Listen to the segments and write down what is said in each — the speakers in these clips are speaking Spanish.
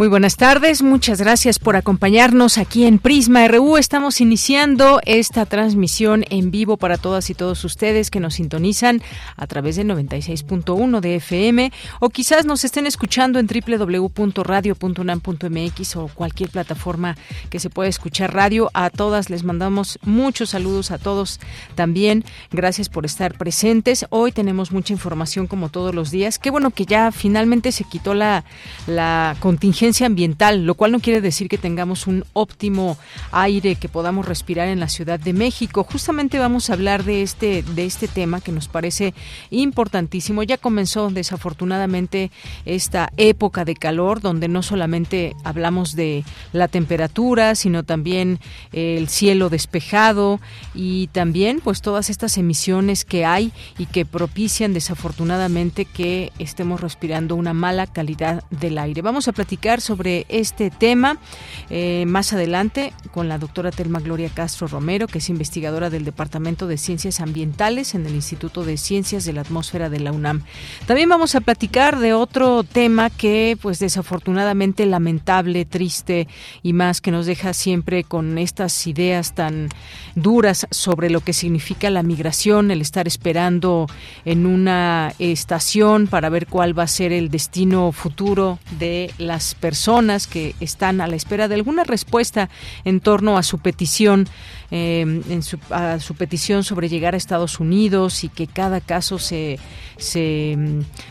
Muy buenas tardes, muchas gracias por acompañarnos aquí en Prisma RU. Estamos iniciando esta transmisión en vivo para todas y todos ustedes que nos sintonizan a través del 96.1 de FM o quizás nos estén escuchando en www.radio.unam.mx o cualquier plataforma que se pueda escuchar radio. A todas les mandamos muchos saludos a todos también. Gracias por estar presentes. Hoy tenemos mucha información como todos los días. Qué bueno que ya finalmente se quitó la, la contingencia ambiental, lo cual no quiere decir que tengamos un óptimo aire que podamos respirar en la Ciudad de México. Justamente vamos a hablar de este de este tema que nos parece importantísimo. Ya comenzó desafortunadamente esta época de calor donde no solamente hablamos de la temperatura, sino también el cielo despejado y también pues todas estas emisiones que hay y que propician desafortunadamente que estemos respirando una mala calidad del aire. Vamos a platicar sobre este tema eh, más adelante con la doctora Telma Gloria Castro Romero, que es investigadora del Departamento de Ciencias Ambientales en el Instituto de Ciencias de la Atmósfera de la UNAM. También vamos a platicar de otro tema que, pues desafortunadamente lamentable, triste y más que nos deja siempre con estas ideas tan duras sobre lo que significa la migración, el estar esperando en una estación para ver cuál va a ser el destino futuro de las personas personas que están a la espera de alguna respuesta en torno a su petición eh, en su, petición sobre llegar a Estados Unidos y que cada caso se, se,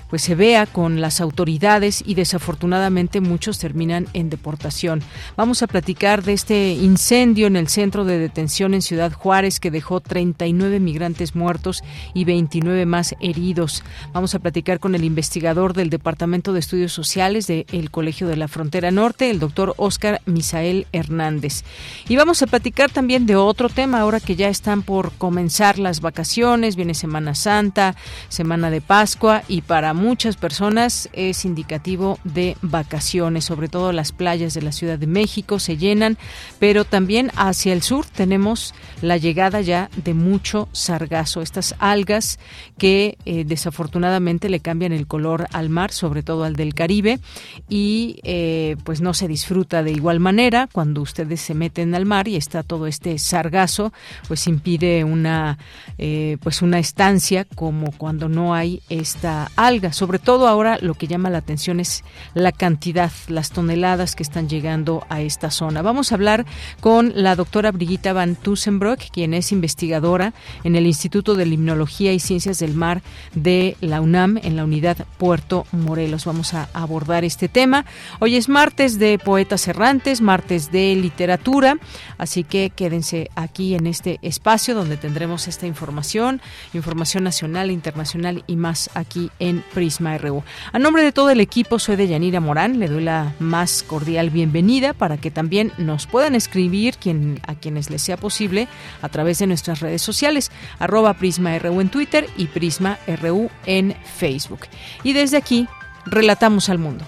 pues se vea con las autoridades y desafortunadamente muchos terminan en deportación. Vamos a platicar de este incendio en el centro de detención en Ciudad Juárez que dejó 39 migrantes muertos y 29 más heridos. Vamos a platicar con el investigador del Departamento de Estudios Sociales del Colegio de la Frontera Norte, el doctor Oscar Misael Hernández. Y vamos a platicar también de otro tema, ahora que ya están por comenzar las vacaciones, viene Semana Santa, Semana de Pascua y para muchas personas es indicativo de vacaciones, sobre todo las playas de la Ciudad de México se llenan, pero también hacia el sur tenemos la llegada ya de mucho sargazo, estas algas que eh, desafortunadamente le cambian el color al mar, sobre todo al del Caribe, y eh, pues no se disfruta de igual manera cuando ustedes se meten al mar y está todo este sargazo pues impide una eh, pues una estancia como cuando no hay esta alga. Sobre todo ahora lo que llama la atención es la cantidad las toneladas que están llegando a esta zona. Vamos a hablar con la doctora Brigitta Van Tussenbrock quien es investigadora en el Instituto de Limnología y Ciencias del Mar de la UNAM en la unidad Puerto Morelos. Vamos a abordar este tema hoy es martes de poetas errantes martes de literatura así que quédense aquí en este espacio donde tendremos esta información, información nacional, internacional y más aquí en Prisma RU. A nombre de todo el equipo, soy de Yanira Morán, le doy la más cordial bienvenida para que también nos puedan escribir quien, a quienes les sea posible a través de nuestras redes sociales, arroba Prisma RU en Twitter y Prisma RU en Facebook. Y desde aquí, relatamos al mundo.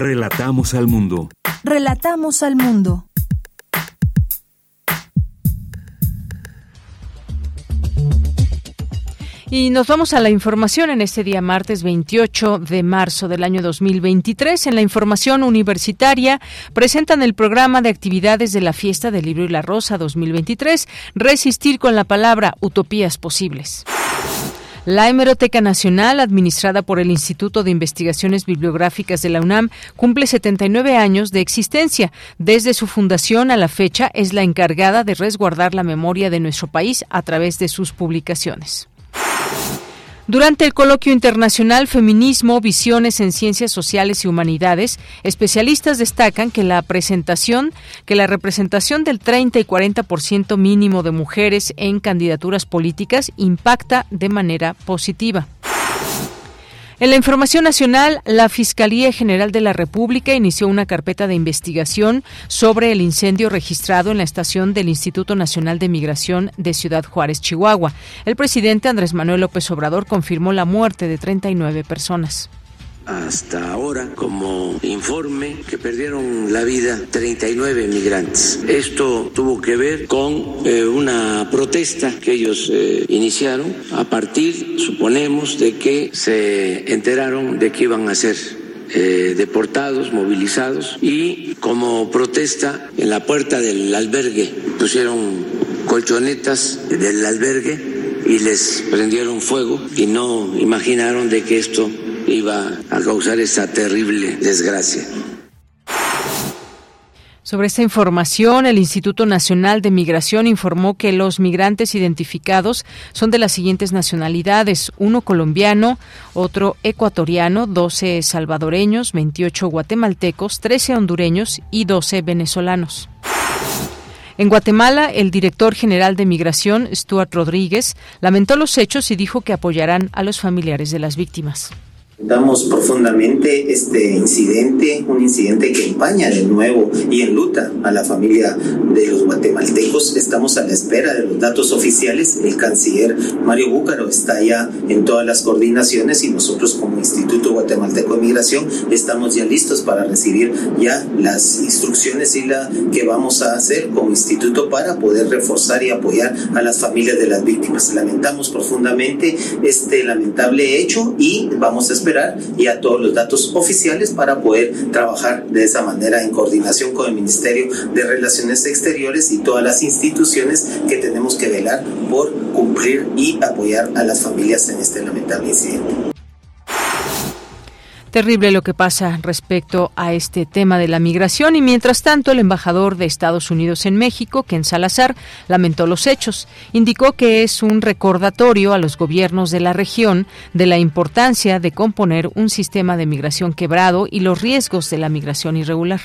Relatamos al mundo. Relatamos al mundo. Y nos vamos a la información en este día martes 28 de marzo del año 2023. En la información universitaria presentan el programa de actividades de la Fiesta del Libro y la Rosa 2023, Resistir con la palabra Utopías Posibles. La Hemeroteca Nacional, administrada por el Instituto de Investigaciones Bibliográficas de la UNAM, cumple 79 años de existencia. Desde su fundación a la fecha es la encargada de resguardar la memoria de nuestro país a través de sus publicaciones. Durante el coloquio internacional Feminismo, Visiones en Ciencias Sociales y Humanidades, especialistas destacan que la presentación, que la representación del 30 y 40% mínimo de mujeres en candidaturas políticas impacta de manera positiva. En la información nacional, la Fiscalía General de la República inició una carpeta de investigación sobre el incendio registrado en la estación del Instituto Nacional de Migración de Ciudad Juárez, Chihuahua. El presidente Andrés Manuel López Obrador confirmó la muerte de 39 personas hasta ahora como informe que perdieron la vida 39 migrantes. Esto tuvo que ver con eh, una protesta que ellos eh, iniciaron a partir, suponemos, de que se enteraron de que iban a ser eh, deportados, movilizados y como protesta en la puerta del albergue pusieron colchonetas del albergue y les prendieron fuego y no imaginaron de que esto iba a causar esa terrible desgracia. Sobre esta información, el Instituto Nacional de Migración informó que los migrantes identificados son de las siguientes nacionalidades, uno colombiano, otro ecuatoriano, 12 salvadoreños, 28 guatemaltecos, 13 hondureños y 12 venezolanos. En Guatemala, el director general de Migración, Stuart Rodríguez, lamentó los hechos y dijo que apoyarán a los familiares de las víctimas. Damos profundamente este incidente, un incidente que empaña de nuevo y enluta a la familia de los guatemaltecos. Estamos a la espera de los datos oficiales. El canciller Mario Búcaro está ya en todas las coordinaciones y nosotros como Instituto Guatemalteco de Migración estamos ya listos para recibir ya las instrucciones y la que vamos a hacer como instituto para poder reforzar y apoyar a las familias de las víctimas. Lamentamos profundamente este lamentable hecho y vamos a esperar y a todos los datos oficiales para poder trabajar de esa manera en coordinación con el Ministerio de Relaciones Exteriores y todas las instituciones que tenemos que velar por cumplir y apoyar a las familias en este lamentable incidente. Terrible lo que pasa respecto a este tema de la migración y mientras tanto el embajador de Estados Unidos en México, Ken Salazar, lamentó los hechos. Indicó que es un recordatorio a los gobiernos de la región de la importancia de componer un sistema de migración quebrado y los riesgos de la migración irregular.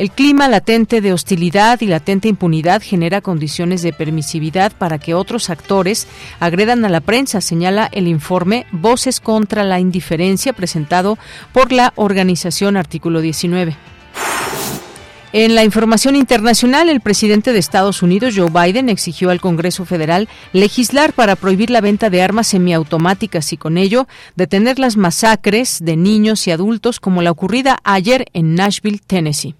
El clima latente de hostilidad y latente impunidad genera condiciones de permisividad para que otros actores agredan a la prensa, señala el informe Voces contra la Indiferencia presentado por la organización Artículo 19. En la información internacional, el presidente de Estados Unidos, Joe Biden, exigió al Congreso Federal legislar para prohibir la venta de armas semiautomáticas y con ello detener las masacres de niños y adultos como la ocurrida ayer en Nashville, Tennessee.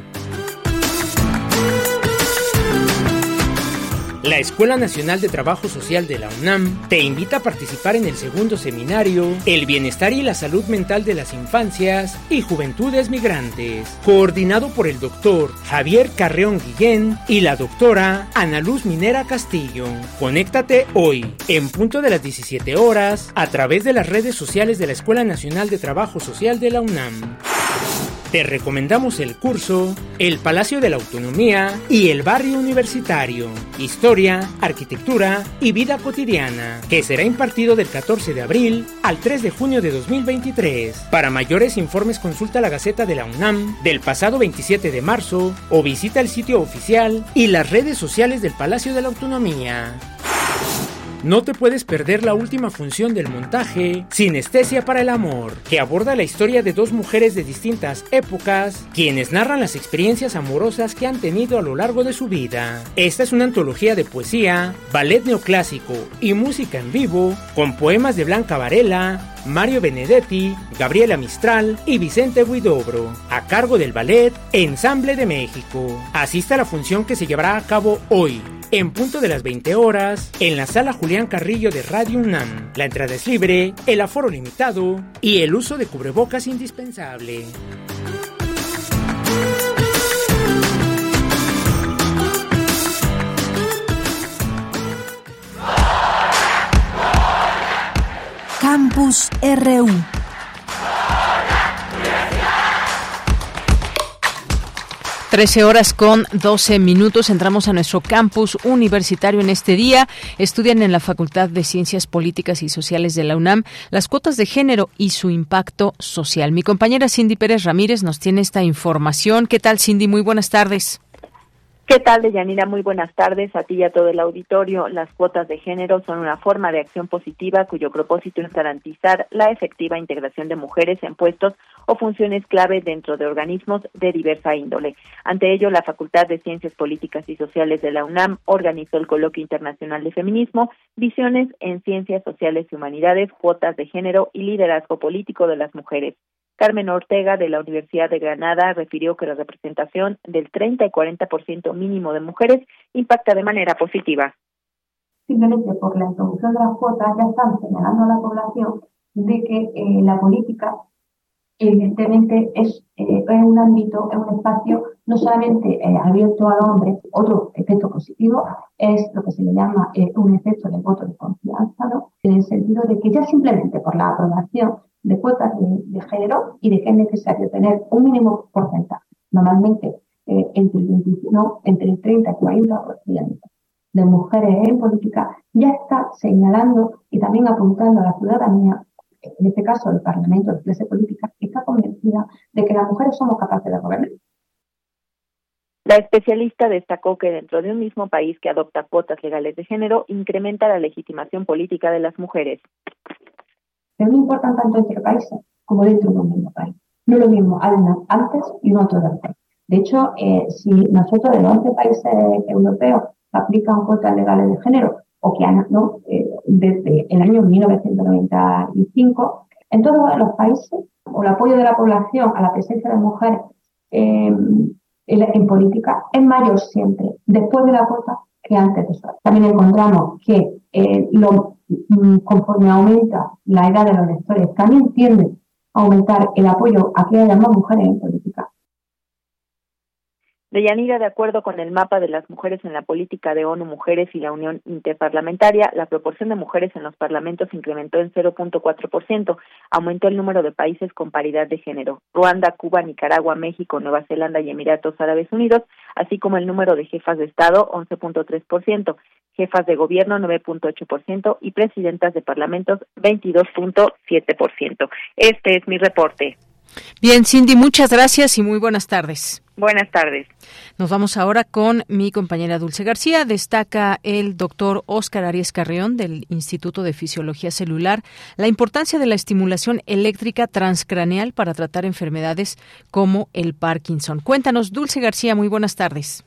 La Escuela Nacional de Trabajo Social de la UNAM te invita a participar en el segundo seminario El bienestar y la salud mental de las infancias y juventudes migrantes, coordinado por el doctor Javier Carreón Guillén y la doctora Ana Luz Minera Castillo. Conéctate hoy, en punto de las 17 horas, a través de las redes sociales de la Escuela Nacional de Trabajo Social de la UNAM. Te recomendamos el curso El Palacio de la Autonomía y el Barrio Universitario, Historia, Arquitectura y Vida Cotidiana, que será impartido del 14 de abril al 3 de junio de 2023. Para mayores informes consulta la Gaceta de la UNAM del pasado 27 de marzo o visita el sitio oficial y las redes sociales del Palacio de la Autonomía. No te puedes perder la última función del montaje, Sinestesia para el Amor, que aborda la historia de dos mujeres de distintas épocas, quienes narran las experiencias amorosas que han tenido a lo largo de su vida. Esta es una antología de poesía, ballet neoclásico y música en vivo, con poemas de Blanca Varela, Mario Benedetti, Gabriela Mistral y Vicente Guidobro, a cargo del ballet Ensamble de México. Asista a la función que se llevará a cabo hoy, en punto de las 20 horas, en la sala Julián Carrillo de Radio UNAM. La entrada es libre, el aforo limitado y el uso de cubrebocas indispensable. Campus RU Trece horas con doce minutos. Entramos a nuestro campus universitario en este día. Estudian en la Facultad de Ciencias Políticas y Sociales de la UNAM las cuotas de género y su impacto social. Mi compañera Cindy Pérez Ramírez nos tiene esta información. ¿Qué tal, Cindy? Muy buenas tardes. ¿Qué tal, Deyanira? Muy buenas tardes a ti y a todo el auditorio. Las cuotas de género son una forma de acción positiva cuyo propósito es garantizar la efectiva integración de mujeres en puestos o funciones clave dentro de organismos de diversa índole. Ante ello, la Facultad de Ciencias Políticas y Sociales de la UNAM organizó el Coloquio Internacional de Feminismo, Visiones en Ciencias Sociales y Humanidades, Cuotas de Género y Liderazgo Político de las Mujeres. Carmen Ortega de la Universidad de Granada refirió que la representación del 30 y 40% mínimo de mujeres impacta de manera positiva. Simplemente por la introducción de las cuotas ya están señalando a la población de que eh, la política evidentemente es, eh, un ámbito, es un espacio no solamente eh, abierto al hombre, otro efecto positivo es lo que se le llama un efecto de voto de confianza, ¿no? en el sentido de que ya simplemente por la aprobación de cuotas de, género y de que es necesario tener un mínimo porcentaje, normalmente eh, entre, el entre el 30 y 40% de mujeres en política, ya está señalando y también apuntando a la ciudadanía, en este caso el Parlamento de clase política, está convencida de que las mujeres somos capaces de gobernar. La especialista destacó que dentro de un mismo país que adopta cuotas legales de género, incrementa la legitimación política de las mujeres pero no importan tanto entre países como dentro de un mismo país. No es lo mismo antes y un otro después. De hecho, eh, si nosotros de los 11 países europeos aplican cuotas legales de género, o que han, ¿no? Eh, desde el año 1995, en todos los países, o el apoyo de la población a la presencia de mujeres eh, en, política es mayor siempre después de la cuota que antes de eso. También encontramos que lo Mm, conforme aumenta la edad de los lectores, también tiende a aumentar el apoyo a que haya más mujeres en política. Deyanira, de acuerdo con el mapa de las mujeres en la política de ONU Mujeres y la Unión Interparlamentaria, la proporción de mujeres en los parlamentos incrementó en 0.4%, aumentó el número de países con paridad de género, Ruanda, Cuba, Nicaragua, México, Nueva Zelanda y Emiratos Árabes Unidos, así como el número de jefas de Estado, 11.3%, jefas de gobierno 9.8% y presidentas de parlamentos 22.7%. Este es mi reporte. Bien, Cindy, muchas gracias y muy buenas tardes. Buenas tardes. Nos vamos ahora con mi compañera Dulce García. Destaca el doctor Óscar Arias Carrión del Instituto de Fisiología Celular la importancia de la estimulación eléctrica transcraneal para tratar enfermedades como el Parkinson. Cuéntanos, Dulce García, muy buenas tardes.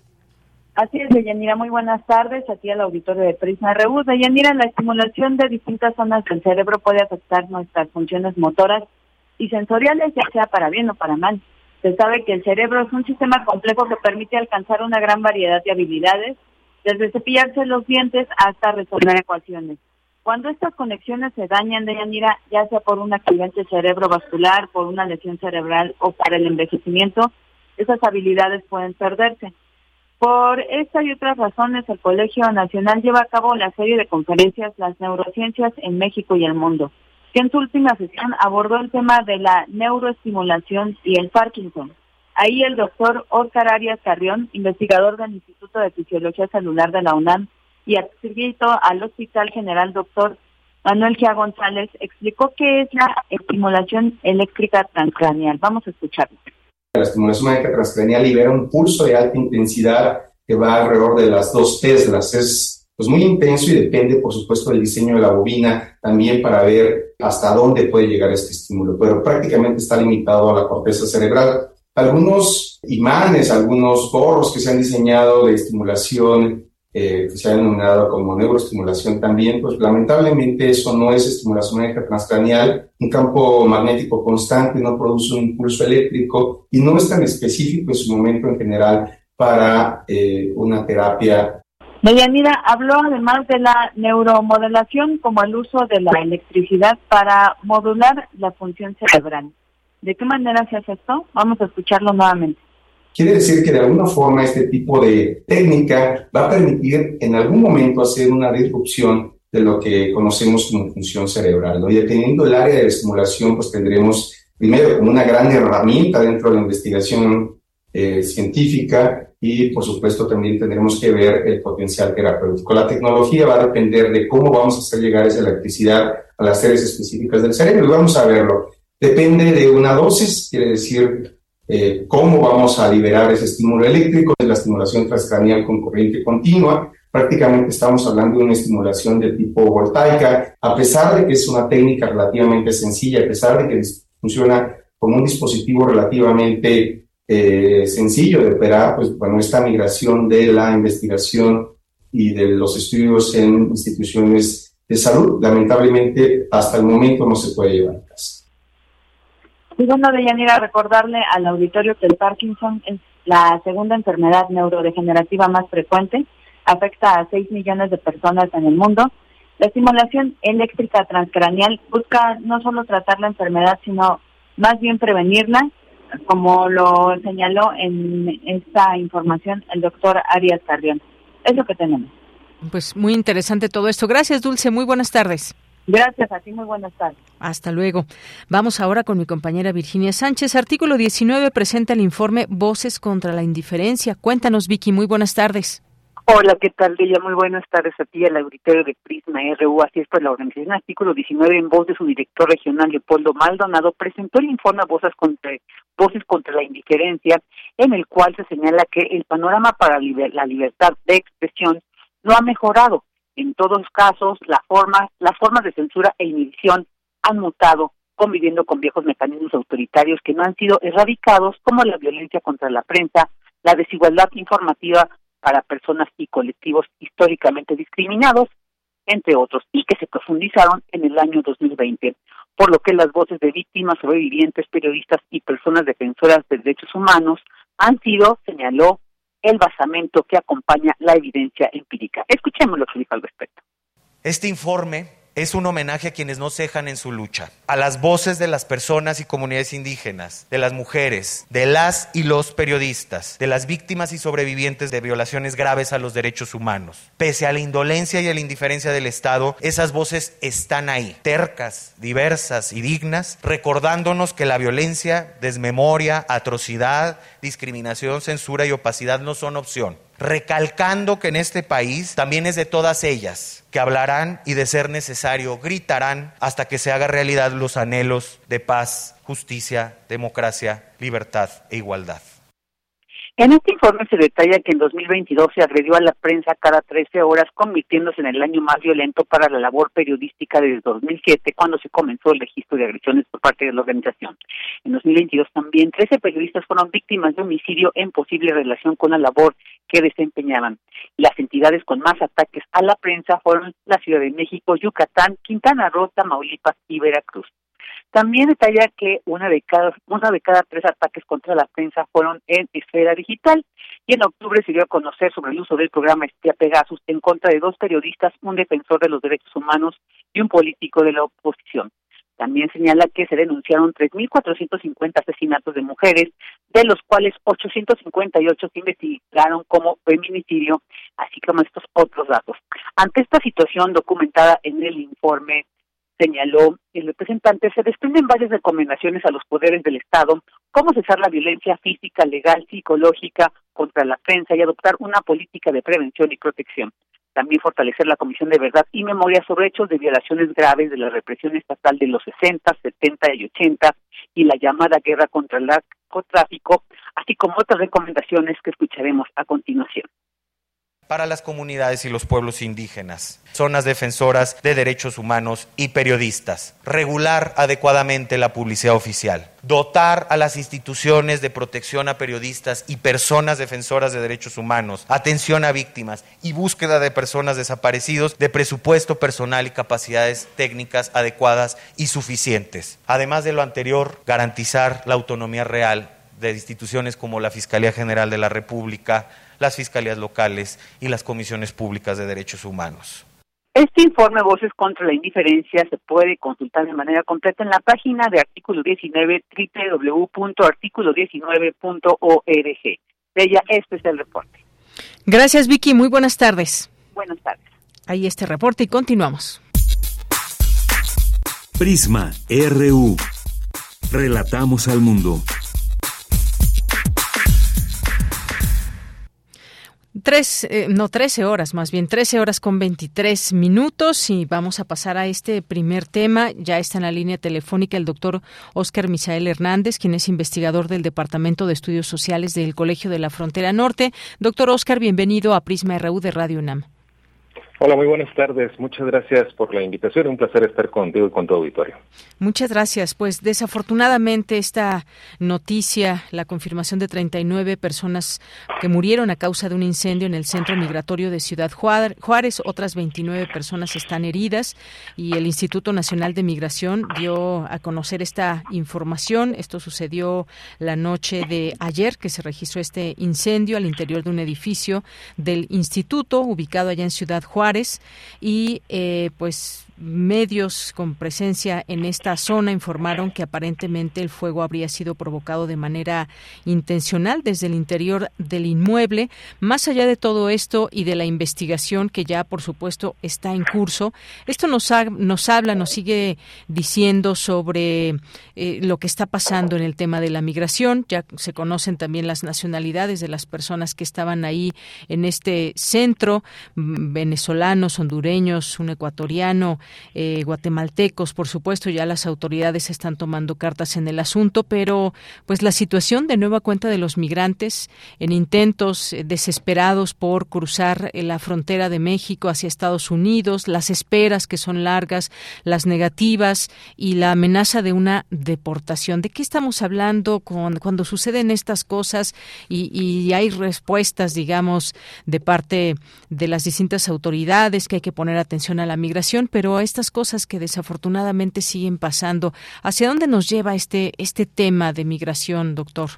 Así es, Deyanira, muy buenas tardes. Aquí al auditorio de Prisma RU. Deyanira, la estimulación de distintas zonas del cerebro puede afectar nuestras funciones motoras y sensoriales, ya sea para bien o para mal. Se sabe que el cerebro es un sistema complejo que permite alcanzar una gran variedad de habilidades, desde cepillarse los dientes hasta resolver ecuaciones. Cuando estas conexiones se dañan, Deyanira, ya sea por un accidente cerebrovascular, por una lesión cerebral o para el envejecimiento, esas habilidades pueden perderse. Por esta y otras razones, el Colegio Nacional lleva a cabo la serie de conferencias Las neurociencias en México y el mundo, que en su última sesión abordó el tema de la neuroestimulación y el Parkinson. Ahí el doctor Oscar Arias Carrión, investigador del Instituto de Fisiología Celular de la UNAM y adscrito al Hospital General Doctor Manuel Gia González, explicó qué es la estimulación eléctrica transcranial. Vamos a escucharlo. La estimulación magnética transcranial libera un pulso de alta intensidad que va alrededor de las dos teslas. Es pues, muy intenso y depende, por supuesto, del diseño de la bobina también para ver hasta dónde puede llegar este estímulo, pero prácticamente está limitado a la corteza cerebral. Algunos imanes, algunos gorros que se han diseñado de estimulación eh, que se ha denominado como neuroestimulación también, pues lamentablemente eso no es estimulación transcranial, un campo magnético constante no produce un impulso eléctrico y no es tan específico en su momento en general para eh, una terapia. Medianira habló además de la neuromodelación como el uso de la electricidad para modular la función cerebral. ¿De qué manera se hace esto? Vamos a escucharlo nuevamente. Quiere decir que de alguna forma este tipo de técnica va a permitir en algún momento hacer una disrupción de lo que conocemos como función cerebral. ¿no? Y dependiendo del área de estimulación, pues tendremos primero como una gran herramienta dentro de la investigación eh, científica y por supuesto también tendremos que ver el potencial terapéutico. La tecnología va a depender de cómo vamos a hacer llegar esa electricidad a las áreas específicas del cerebro y vamos a verlo. Depende de una dosis, quiere decir eh, cómo vamos a liberar ese estímulo eléctrico de la estimulación transcranial con corriente continua prácticamente estamos hablando de una estimulación de tipo voltaica, a pesar de que es una técnica relativamente sencilla, a pesar de que funciona como un dispositivo relativamente eh, sencillo de operar, pues bueno, esta migración de la investigación y de los estudios en instituciones de salud, lamentablemente hasta el momento no se puede llevar a casa. Bueno, Deyanira, recordarle al auditorio que el Parkinson es la segunda enfermedad neurodegenerativa más frecuente afecta a 6 millones de personas en el mundo. La estimulación eléctrica transcranial busca no solo tratar la enfermedad, sino más bien prevenirla, como lo señaló en esta información el doctor Arias Carrión. Es lo que tenemos. Pues muy interesante todo esto. Gracias, Dulce. Muy buenas tardes. Gracias a ti, muy buenas tardes. Hasta luego. Vamos ahora con mi compañera Virginia Sánchez. Artículo 19 presenta el informe Voces contra la Indiferencia. Cuéntanos, Vicky. Muy buenas tardes. Hola, ¿qué tal, Deya? Muy buenas tardes a ti, al auditorio de Prisma RU. Así es, pues la organización artículo 19, en voz de su director regional, Leopoldo Maldonado, presentó el informe Voces contra, Voces contra la Indiferencia, en el cual se señala que el panorama para la libertad de expresión no ha mejorado. En todos casos, la forma, las formas de censura e inhibición han mutado, conviviendo con viejos mecanismos autoritarios que no han sido erradicados, como la violencia contra la prensa, la desigualdad informativa para personas y colectivos históricamente discriminados, entre otros, y que se profundizaron en el año 2020, por lo que las voces de víctimas, sobrevivientes, periodistas y personas defensoras de derechos humanos han sido, señaló, el basamento que acompaña la evidencia empírica. Escuchemos lo que dijo al respecto. Este informe es un homenaje a quienes no cejan en su lucha, a las voces de las personas y comunidades indígenas, de las mujeres, de las y los periodistas, de las víctimas y sobrevivientes de violaciones graves a los derechos humanos. Pese a la indolencia y a la indiferencia del Estado, esas voces están ahí, tercas, diversas y dignas, recordándonos que la violencia, desmemoria, atrocidad, discriminación, censura y opacidad no son opción recalcando que en este país también es de todas ellas, que hablarán y de ser necesario gritarán hasta que se haga realidad los anhelos de paz, justicia, democracia, libertad e igualdad. En este informe se detalla que en 2022 se agredió a la prensa cada 13 horas, convirtiéndose en el año más violento para la labor periodística desde 2007, cuando se comenzó el registro de agresiones por parte de la organización. En 2022 también 13 periodistas fueron víctimas de homicidio en posible relación con la labor que desempeñaban. Las entidades con más ataques a la prensa fueron la Ciudad de México, Yucatán, Quintana Roo, Tamaulipas y Veracruz. También detalla que una de cada, una de cada tres ataques contra la prensa fueron en esfera digital y en octubre se dio a conocer sobre el uso del programa Espía Pegasus en contra de dos periodistas, un defensor de los derechos humanos y un político de la oposición. También señala que se denunciaron 3.450 asesinatos de mujeres, de los cuales 858 se investigaron como feminicidio, así como estos otros datos. Ante esta situación documentada en el informe señaló el representante, se desprenden varias recomendaciones a los poderes del Estado, cómo cesar la violencia física, legal, psicológica contra la prensa y adoptar una política de prevención y protección. También fortalecer la Comisión de Verdad y Memoria sobre hechos de violaciones graves de la represión estatal de los 60, 70 y 80 y la llamada guerra contra el narcotráfico, así como otras recomendaciones que escucharemos a continuación para las comunidades y los pueblos indígenas, zonas defensoras de derechos humanos y periodistas, regular adecuadamente la publicidad oficial, dotar a las instituciones de protección a periodistas y personas defensoras de derechos humanos, atención a víctimas y búsqueda de personas desaparecidos de presupuesto personal y capacidades técnicas adecuadas y suficientes. Además de lo anterior, garantizar la autonomía real de instituciones como la Fiscalía General de la República, las fiscalías locales y las comisiones públicas de derechos humanos. Este informe Voces contra la Indiferencia se puede consultar de manera completa en la página de artículo 19 www.articulo19.org. De ella, este es el reporte. Gracias, Vicky. Muy buenas tardes. Buenas tardes. ahí este reporte y continuamos. Prisma RU. Relatamos al mundo. Tres, eh, no, 13 horas, más bien 13 horas con 23 minutos y vamos a pasar a este primer tema. Ya está en la línea telefónica el doctor Oscar Misael Hernández, quien es investigador del Departamento de Estudios Sociales del Colegio de la Frontera Norte. Doctor Oscar, bienvenido a Prisma RU de Radio UNAM. Hola, muy buenas tardes. Muchas gracias por la invitación. Un placer estar contigo y con tu auditorio. Muchas gracias. Pues desafortunadamente esta noticia, la confirmación de 39 personas que murieron a causa de un incendio en el centro migratorio de Ciudad Juárez, otras 29 personas están heridas y el Instituto Nacional de Migración dio a conocer esta información. Esto sucedió la noche de ayer que se registró este incendio al interior de un edificio del instituto ubicado allá en Ciudad Juárez y eh, pues medios con presencia en esta zona informaron que aparentemente el fuego habría sido provocado de manera intencional desde el interior del inmueble. Más allá de todo esto y de la investigación que ya, por supuesto, está en curso, esto nos, nos habla, nos sigue diciendo sobre eh, lo que está pasando en el tema de la migración. Ya se conocen también las nacionalidades de las personas que estaban ahí en este centro, mm, hondureños, un ecuatoriano, eh, guatemaltecos, por supuesto, ya las autoridades están tomando cartas en el asunto, pero pues la situación de nueva cuenta de los migrantes en intentos eh, desesperados por cruzar eh, la frontera de México hacia Estados Unidos, las esperas que son largas, las negativas y la amenaza de una deportación. ¿De qué estamos hablando cuando suceden estas cosas y, y hay respuestas, digamos, de parte de las distintas autoridades que hay que poner atención a la migración, pero estas cosas que desafortunadamente siguen pasando. ¿Hacia dónde nos lleva este, este tema de migración, doctor?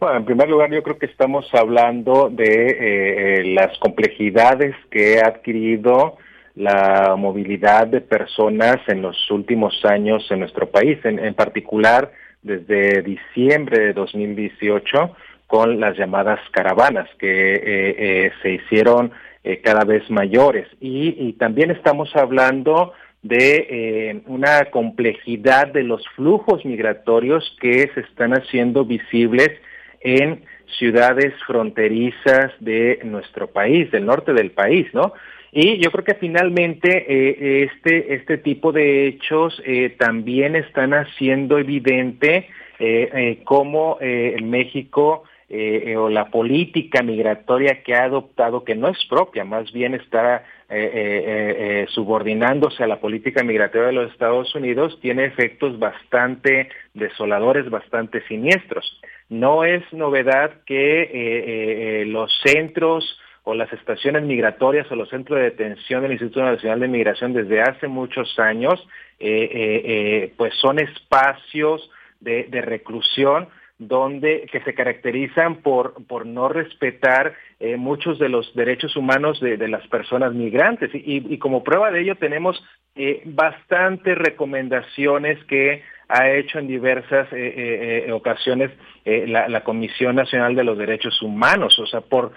Bueno, en primer lugar, yo creo que estamos hablando de eh, eh, las complejidades que ha adquirido la movilidad de personas en los últimos años en nuestro país, en, particular desde diciembre de 2018 con las llamadas caravanas que eh, se hicieron eh, cada vez mayores. Y, también estamos hablando de eh, una complejidad de los flujos migratorios que se están haciendo visibles en ciudades fronterizas de nuestro país, del norte del país, ¿no? Y yo creo que finalmente eh, este, este tipo de hechos también están haciendo evidente cómo México eh, eh, o la política migratoria que ha adoptado, que no es propia, más bien está eh, subordinándose a la política migratoria de los Estados Unidos, tiene efectos bastante desoladores, bastante siniestros. No es novedad que los centros o las estaciones migratorias o los centros de detención del Instituto Nacional de Migración desde hace muchos años, pues son espacios de reclusión donde que se caracterizan por, por no respetar eh, muchos de los derechos humanos de, las personas migrantes. Y, como prueba de ello tenemos eh, bastantes recomendaciones que ha hecho en diversas eh, ocasiones la, la, Comisión Nacional de los Derechos Humanos, o sea, por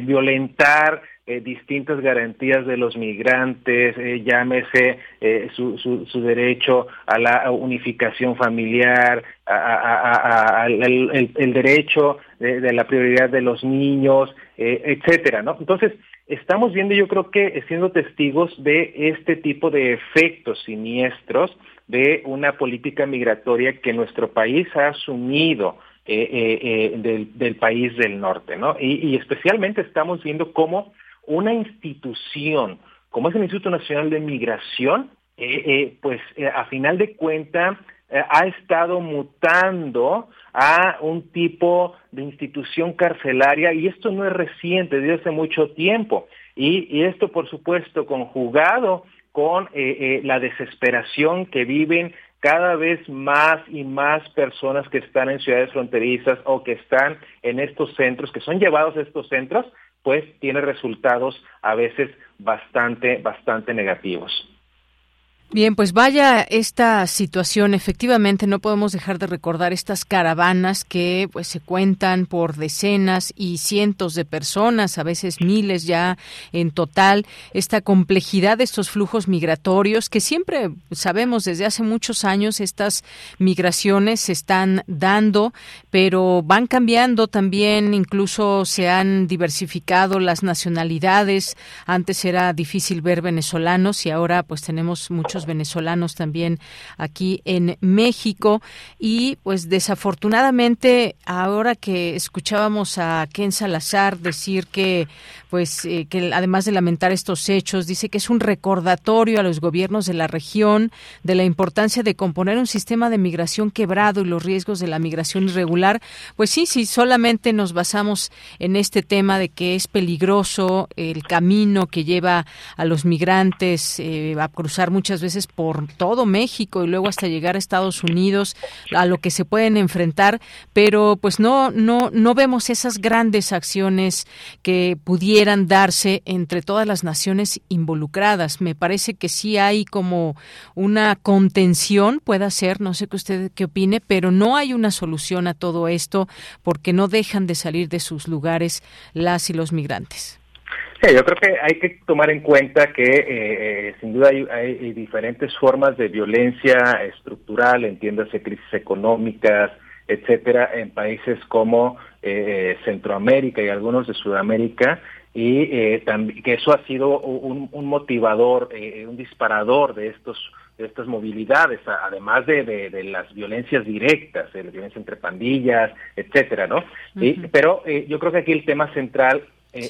violentar eh, distintas garantías de los migrantes, eh, llámese eh, su, su, derecho a la unificación familiar, a, el, derecho de, la prioridad de los niños, etcétera, ¿no? Entonces, estamos viendo, yo creo que siendo testigos de este tipo de efectos siniestros de una política migratoria que nuestro país ha asumido del, del, país del norte, ¿no? Y, y especialmente estamos viendo cómo una institución como es el Instituto Nacional de Migración, eh, eh, pues eh, a final de cuentas ha estado mutando a un tipo de institución carcelaria y esto no es reciente, desde hace mucho tiempo. Y, esto, por supuesto, conjugado con la desesperación que viven cada vez más y más personas que están en ciudades fronterizas o que están en estos centros, que son llevados a estos centros, pues tiene resultados a veces bastante, bastante negativos. Bien, pues vaya esta situación. Efectivamente, no podemos dejar de recordar estas caravanas que pues se cuentan por decenas y cientos de personas, a veces miles ya en total. Esta complejidad de estos flujos migratorios que siempre sabemos desde hace muchos años estas migraciones se están dando, pero van cambiando también. Incluso se han diversificado las nacionalidades. Antes era difícil ver venezolanos y ahora pues tenemos muchos venezolanos también aquí en México. Y pues desafortunadamente ahora que escuchábamos a Ken Salazar decir que pues eh, que además de lamentar estos hechos dice que es un recordatorio a los gobiernos de la región de la importancia de componer un sistema de migración quebrado y los riesgos de la migración irregular. Pues sí si solamente nos basamos en este tema de que es peligroso el camino que lleva a los migrantes eh, a cruzar muchas veces por todo México y luego hasta llegar a Estados Unidos a lo que se pueden enfrentar pero pues no no no vemos esas grandes acciones que pudieran darse entre todas las naciones involucradas. Me parece que sí hay como una contención, puede ser, no sé qué usted qué opine, pero no hay una solución a todo esto porque no dejan de salir de sus lugares las y los migrantes. Sí, yo creo que hay que tomar en cuenta que eh, eh, sin duda hay, diferentes formas de violencia estructural, entiéndase crisis económicas, etcétera, en países como eh, Centroamérica y algunos de Sudamérica, y eh, que eso ha sido un, motivador, eh, un disparador de estos de estas movilidades, además de, de, las violencias directas, de la violencia entre pandillas, etcétera, ¿no? pero eh, yo creo que aquí el tema central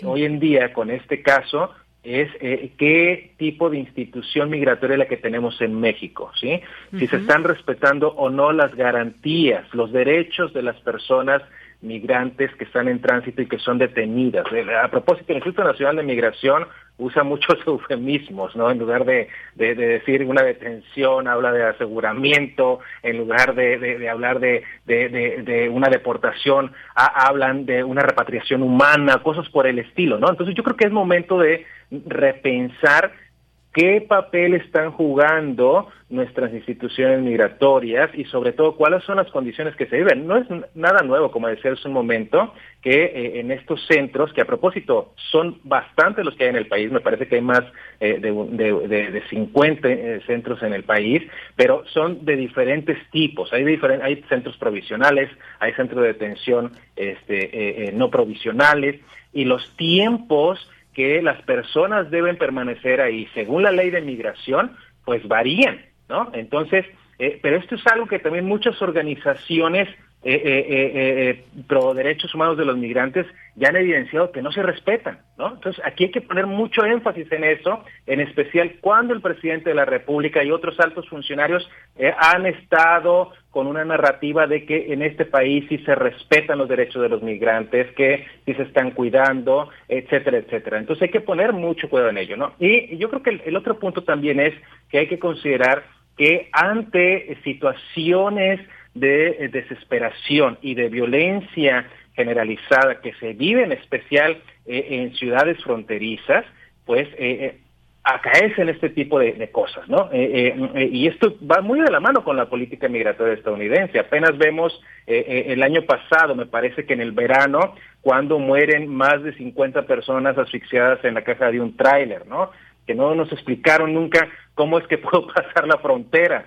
hoy en día con este caso es qué tipo de institución migratoria es la que tenemos en México, ¿sí? Si se están respetando o no las garantías, los derechos de las personas migrantes que están en tránsito y que son detenidas. Eh, a propósito, el Instituto Nacional de Migración usa muchos eufemismos, ¿no? En lugar de, decir una detención, habla de aseguramiento, en lugar de, hablar de, una deportación, hablan de una repatriación humana, cosas por el estilo, ¿no? Entonces yo creo que es momento de repensar qué papel están jugando nuestras instituciones migratorias y sobre todo cuáles son las condiciones que se viven. No es nada nuevo, como decía hace un momento, que eh, en estos centros, que a propósito son bastante los que hay en el país, me parece que hay más eh, de, 50 eh, centros en el país, pero son de diferentes tipos. Hay, hay centros provisionales, hay centros de detención este, no provisionales y los tiempos que las personas deben permanecer ahí según la ley de migración, pues varían, ¿no? Entonces, eh, pero esto es algo que también muchas organizaciones eh, eh, eh, pro derechos humanos de los migrantes ya han evidenciado que no se respetan, ¿no? Entonces aquí hay que poner mucho énfasis en eso, en especial cuando el presidente de la República y otros altos funcionarios han estado con una narrativa de que en este país sí se respetan los derechos de los migrantes, que sí se están cuidando, etcétera, etcétera. Entonces hay que poner mucho cuidado en ello, ¿no? Y yo creo que el otro punto también es que hay que considerar que ante situaciones de eh, desesperación y de violencia generalizada que se vive en especial eh, en ciudades fronterizas, pues eh, acaecen este tipo de, cosas, ¿no? y esto va muy de la mano con la política migratoria estadounidense. Apenas vemos el año pasado, me parece que en el verano, cuando mueren más de 50 personas asfixiadas en la caja de un tráiler, ¿no? Que no nos explicaron nunca cómo es que pudo pasar la frontera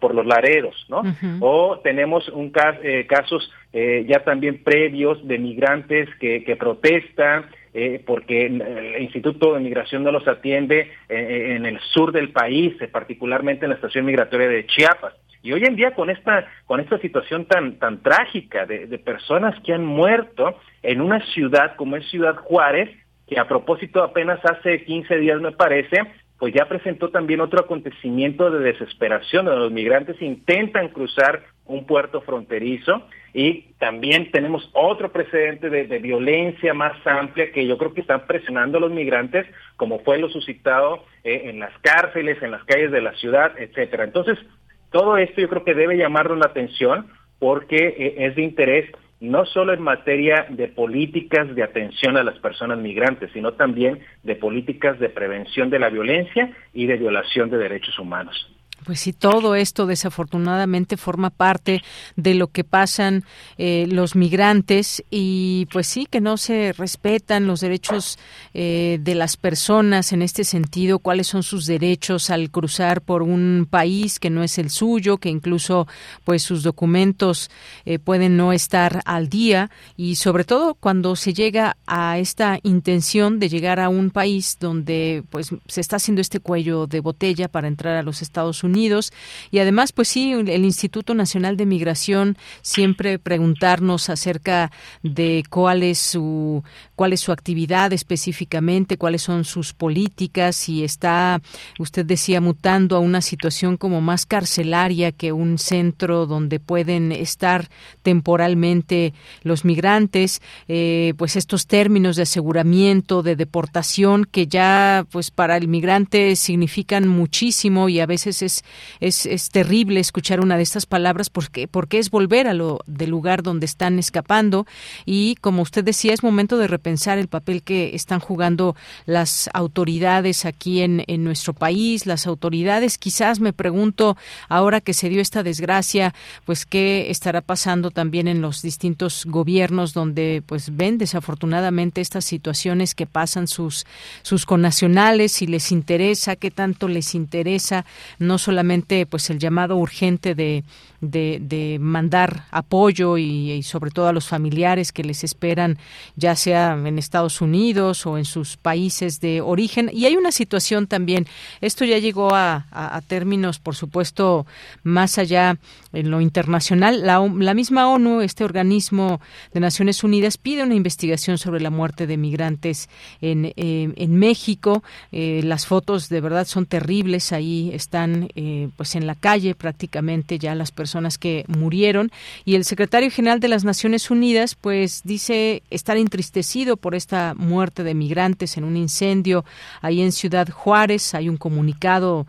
por los laredos, ¿no? O tenemos un eh, casos eh, ya también previos de migrantes que, que protestan eh, porque el Instituto de Migración no los atiende en el sur del país, particularmente en la estación migratoria de Chiapas. Y hoy en día con esta con esta situación tan tan trágica de, de personas que han muerto en una ciudad como es Ciudad Juárez, que a propósito apenas hace 15 días me parece, pues ya presentó también otro acontecimiento de desesperación, donde los migrantes intentan cruzar un puerto fronterizo y también tenemos otro precedente de, violencia más amplia que yo creo que están presionando a los migrantes, como fue lo suscitado eh, en las cárceles, en las calles de la ciudad, etcétera. Entonces, todo esto yo creo que debe llamarnos la atención porque eh, es de interés no solo en materia de políticas de atención a las personas migrantes, sino también de políticas de prevención de la violencia y de violación de derechos humanos. Pues sí, todo esto desafortunadamente forma parte de lo que pasan eh, los migrantes y pues sí que no se respetan los derechos eh, de las personas en este sentido, cuáles son sus derechos al cruzar por un país que no es el suyo, que incluso pues sus documentos eh, pueden no estar al día. Y sobre todo cuando se llega a esta intención de llegar a un país donde pues se está haciendo este cuello de botella para entrar a los Estados Unidos Y además, pues sí, el Instituto Nacional de Migración siempre preguntarnos acerca de cuál es su cuál es su actividad específicamente, cuáles son sus políticas, si está, usted decía, mutando a una situación como más carcelaria que un centro donde pueden estar temporalmente los migrantes, eh, pues estos términos de aseguramiento, de deportación, que ya pues para el migrante significan muchísimo y a veces es es, es, terrible escuchar una de estas palabras porque, porque es volver a lo del lugar donde están escapando. Y como usted decía es momento de repensar el papel que están jugando las autoridades aquí en, en nuestro país, las autoridades. Quizás me pregunto ahora que se dio esta desgracia pues qué estará pasando también en los distintos gobiernos donde pues ven desafortunadamente estas situaciones que pasan sus sus connacionales si les interesa qué tanto les interesa no solamente pues el llamado urgente de, de, mandar apoyo y, sobre todo a los familiares que les esperan, ya sea en Estados Unidos o en sus países de origen. Y hay una situación también, esto ya llegó a, a, términos, por supuesto, más allá en lo internacional. La, misma ONU, este organismo de Naciones Unidas, pide una investigación sobre la muerte de migrantes en, eh, México. Eh, las fotos de verdad son terribles, ahí están eh, pues en la calle prácticamente ya las personas que murieron y el secretario general de las Naciones Unidas pues dice estar entristecido por esta muerte de migrantes en un incendio ahí en Ciudad Juárez hay un comunicado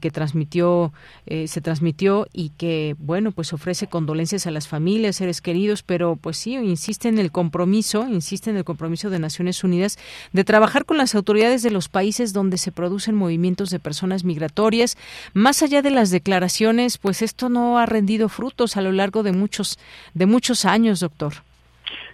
que transmitió se transmitió y que bueno pues ofrece condolencias a las familias seres queridos pero pues sí insiste en el compromiso insiste en el compromiso de Naciones Unidas de trabajar con las autoridades de los países donde se producen movimientos de personas migratorias más allá de las declaraciones pues esto no ha rendido frutos a lo largo de muchos, de muchos años, doctor.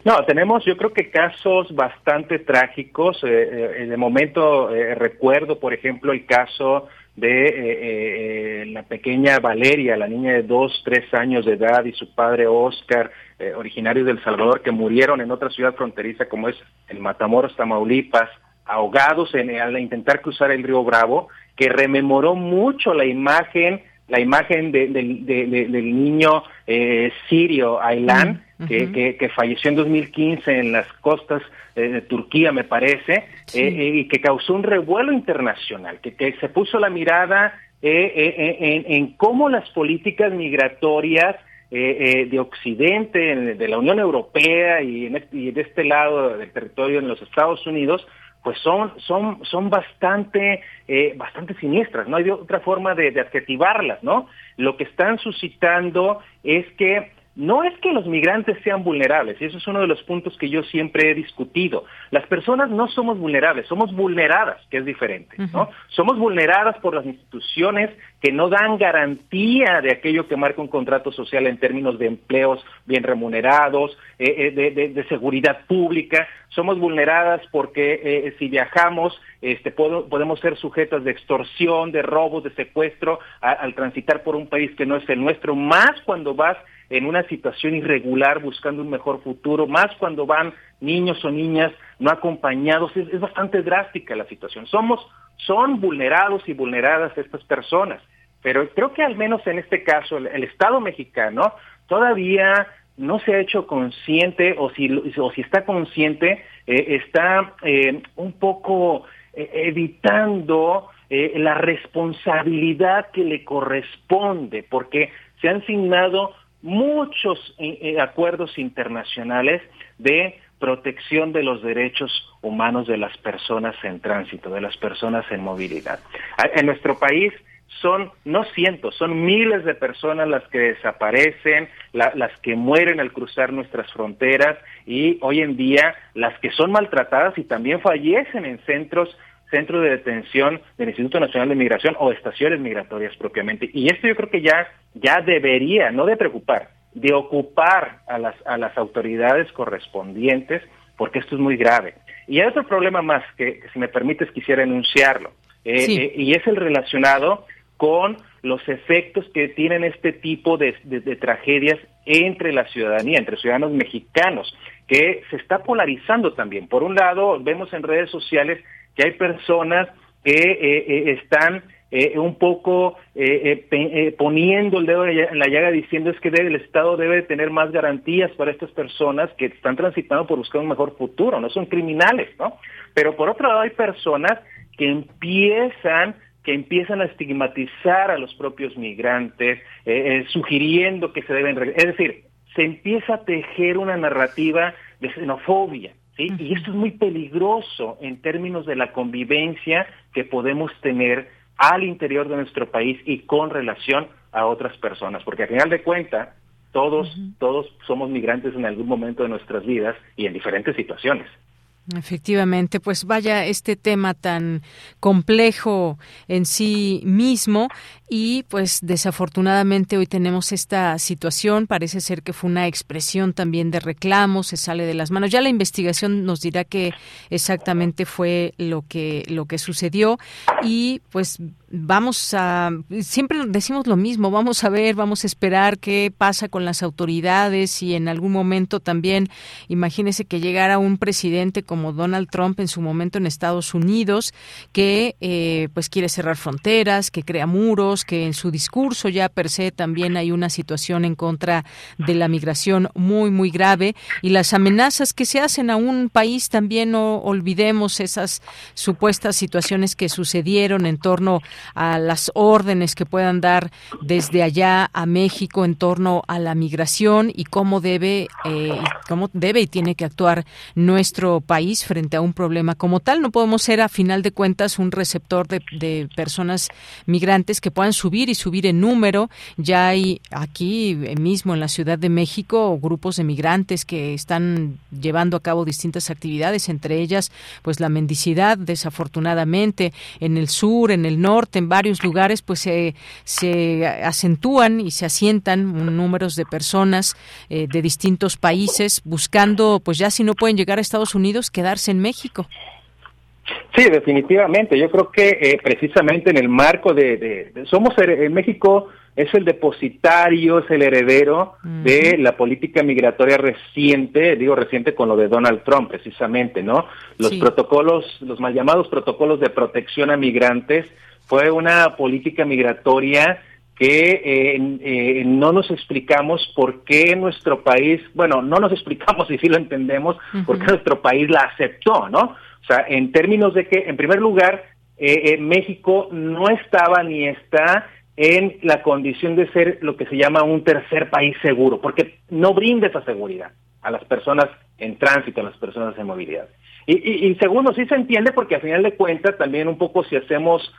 No, tenemos yo creo que casos bastante trágicos. Eh, eh de momento eh, recuerdo, por ejemplo, el caso de eh, la pequeña Valeria, la niña de dos, tres años de edad, y su padre Oscar, originario del Salvador, que murieron en otra ciudad fronteriza como es el Matamoros, Tamaulipas, ahogados en, al intentar cruzar el río Bravo, que rememoró mucho la imagen la imagen de, del niño eh, sirio Aylan, que, que, falleció en 2015 en las costas de Turquía, me parece, eh, eh, y que causó un revuelo internacional, que, que se puso la mirada en, en, cómo las políticas migratorias de Occidente, de la Unión Europea y en, y de este lado del territorio en los Estados Unidos, pues son, son, son bastante, eh, bastante siniestras, no hay otra forma de, de adjetivarlas, ¿no? Lo que están suscitando es que no es que los migrantes sean vulnerables, y eso es uno de los puntos que yo siempre he discutido. Las personas no somos vulnerables, somos vulneradas, que es diferente, ¿no? Somos vulneradas por las instituciones que no dan garantía de aquello que marca un contrato social en términos de empleos bien remunerados, eh, eh, de, seguridad pública. Somos vulneradas porque eh, si viajamos este, podemos ser sujetas de extorsión, de robos, de secuestro al transitar por un país que no es el nuestro, más cuando vas en una situación irregular buscando un mejor futuro, más cuando van niños o niñas no acompañados, es, bastante drástica la situación. Somos, son vulnerados y vulneradas estas personas, pero creo que al menos en este caso el, Estado mexicano todavía no se ha hecho consciente o si, o si está consciente, eh, está eh, un poco eh, evitando la responsabilidad que le corresponde, porque se han signado muchos eh, eh, acuerdos internacionales de protección de los derechos humanos de las personas en tránsito, de las personas en movilidad. En nuestro país son no cientos, son miles de personas las que desaparecen, las que mueren al cruzar nuestras fronteras y hoy en día las que son maltratadas y también fallecen en centros centros de detención del Instituto Nacional de Migración o estaciones migratorias propiamente. Y esto yo creo que ya, ya debería, no de preocupar, de ocupar a las, a las autoridades correspondientes, porque esto es muy grave. Y hay otro problema más que, si me permites, quisiera enunciarlo, eh, eh, y es el relacionado con los efectos que tienen este tipo de, tragedias entre la ciudadanía, entre ciudadanos mexicanos, que se está polarizando también. Por un lado, vemos en redes sociales que hay personas que eh, están un poco poniendo el dedo en la llaga diciendo es que el Estado debe tener más garantías para estas personas que están transitando por buscar un mejor futuro, no son criminales, ¿no? Pero por otro lado hay personas que empiezan que empiezan a estigmatizar a los propios migrantes, eh, eh, sugiriendo que se deben... Es decir, se empieza a tejer una narrativa de xenofobia, ¿sí? Y esto es muy peligroso en términos de la convivencia que podemos tener al interior de nuestro país y con relación a otras personas, porque al final de cuentas, todos, todos somos migrantes en algún momento de nuestras vidas y en diferentes situaciones. Efectivamente, pues vaya este tema tan complejo en sí mismo y pues desafortunadamente hoy tenemos esta situación, parece ser que fue una expresión también de reclamo, se sale de las manos. Ya la investigación nos dirá que exactamente fue lo que lo que sucedió y pues vamos a siempre decimos lo mismo, vamos a ver, vamos a esperar qué pasa con las autoridades y en algún momento también imagínese que llegara un presidente como Donald Trump en su momento en Estados Unidos, que eh, pues quiere cerrar fronteras, que crea muros, que en su discurso ya per se también hay una situación en contra de la migración muy, muy grave y las amenazas que se hacen a un país también no olvidemos esas supuestas situaciones que sucedieron en torno a las órdenes que puedan dar desde allá a México en torno a la migración y cómo debe, eh, cómo debe y tiene que actuar nuestro país frente a un problema como tal. No podemos ser, a final de cuentas, un receptor de, personas migrantes que puedan subir y subir en número. Ya hay aquí mismo en la Ciudad de México grupos de migrantes que están llevando a cabo distintas actividades, entre ellas, pues la mendicidad, desafortunadamente, en el sur, en el norte, en varios lugares, pues se, se acentúan y se asientan números de personas eh, de distintos países buscando, pues ya si no pueden llegar a Estados Unidos, quedarse en México. Sí, definitivamente. Yo creo que eh, precisamente en el marco de, somos en México es el depositario, es el heredero de la política migratoria reciente, digo reciente con lo de Donald Trump precisamente, ¿no? Los protocolos, los mal llamados protocolos de protección a migrantes fue una política migratoria que eh, eh, no nos explicamos por qué nuestro país, bueno, no nos explicamos y sí lo entendemos, por qué nuestro país la aceptó, ¿no? O sea, en términos de que, en primer lugar, eh, México no estaba ni está en la condición de ser lo que se llama un tercer país seguro, porque no brinda esa seguridad a las personas en tránsito, a las personas en movilidad. Y, y, segundo, sí se entiende porque al final de cuentas también un poco si hacemos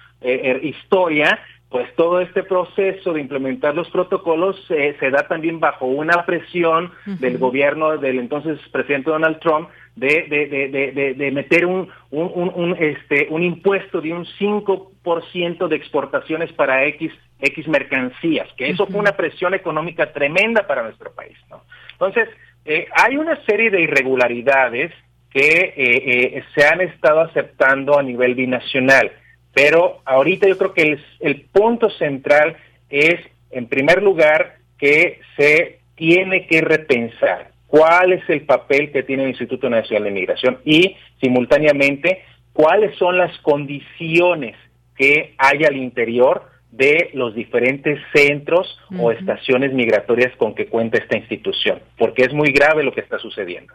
historia, pues todo este proceso de implementar los protocolos se da también bajo una presión del gobierno del entonces presidente Donald Trump de, de, de, meter un, un, este, un impuesto de un 5% de exportaciones para X, X mercancías, que eso fue una presión económica tremenda para nuestro país. ¿no? Entonces, eh, hay una serie de irregularidades que eh, eh, se han estado aceptando a nivel binacional. Pero ahorita yo creo que el, punto central es, en primer lugar, que se tiene que repensar cuál es el papel que tiene el Instituto Nacional de Migración y, simultáneamente, cuáles son las condiciones que hay al interior de los diferentes centros o estaciones migratorias con que cuenta esta institución, porque es muy grave lo que está sucediendo.